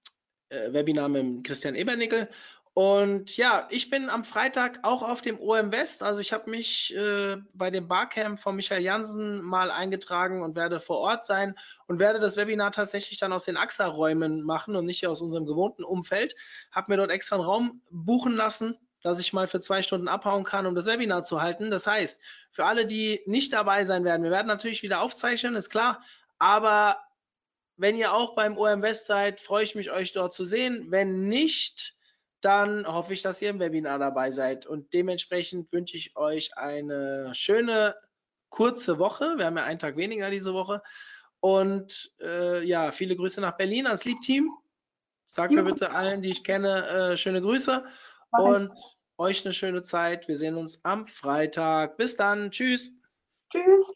äh, Webinar mit Christian Ebernickel Und ja, ich bin am Freitag auch auf dem OM West. Also ich habe mich äh, bei dem Barcamp von Michael Jansen mal eingetragen und werde vor Ort sein und werde das Webinar tatsächlich dann aus den AXA-Räumen machen und nicht aus unserem gewohnten Umfeld. Habe mir dort extra einen Raum buchen lassen, dass ich mal für zwei Stunden abhauen kann, um das Webinar zu halten. Das heißt, für alle, die nicht dabei sein werden, wir werden natürlich wieder aufzeichnen, ist klar, aber wenn ihr auch beim OM West seid, freue ich mich, euch dort zu sehen. Wenn nicht, dann hoffe ich, dass ihr im Webinar dabei seid. Und dementsprechend wünsche ich euch eine schöne, kurze Woche. Wir haben ja einen Tag weniger diese Woche. Und äh, ja, viele Grüße nach Berlin ans Liebteam. Sagt mir bitte allen, die ich kenne, äh, schöne Grüße. Und euch eine schöne Zeit. Wir sehen uns am Freitag. Bis dann. Tschüss. Tschüss.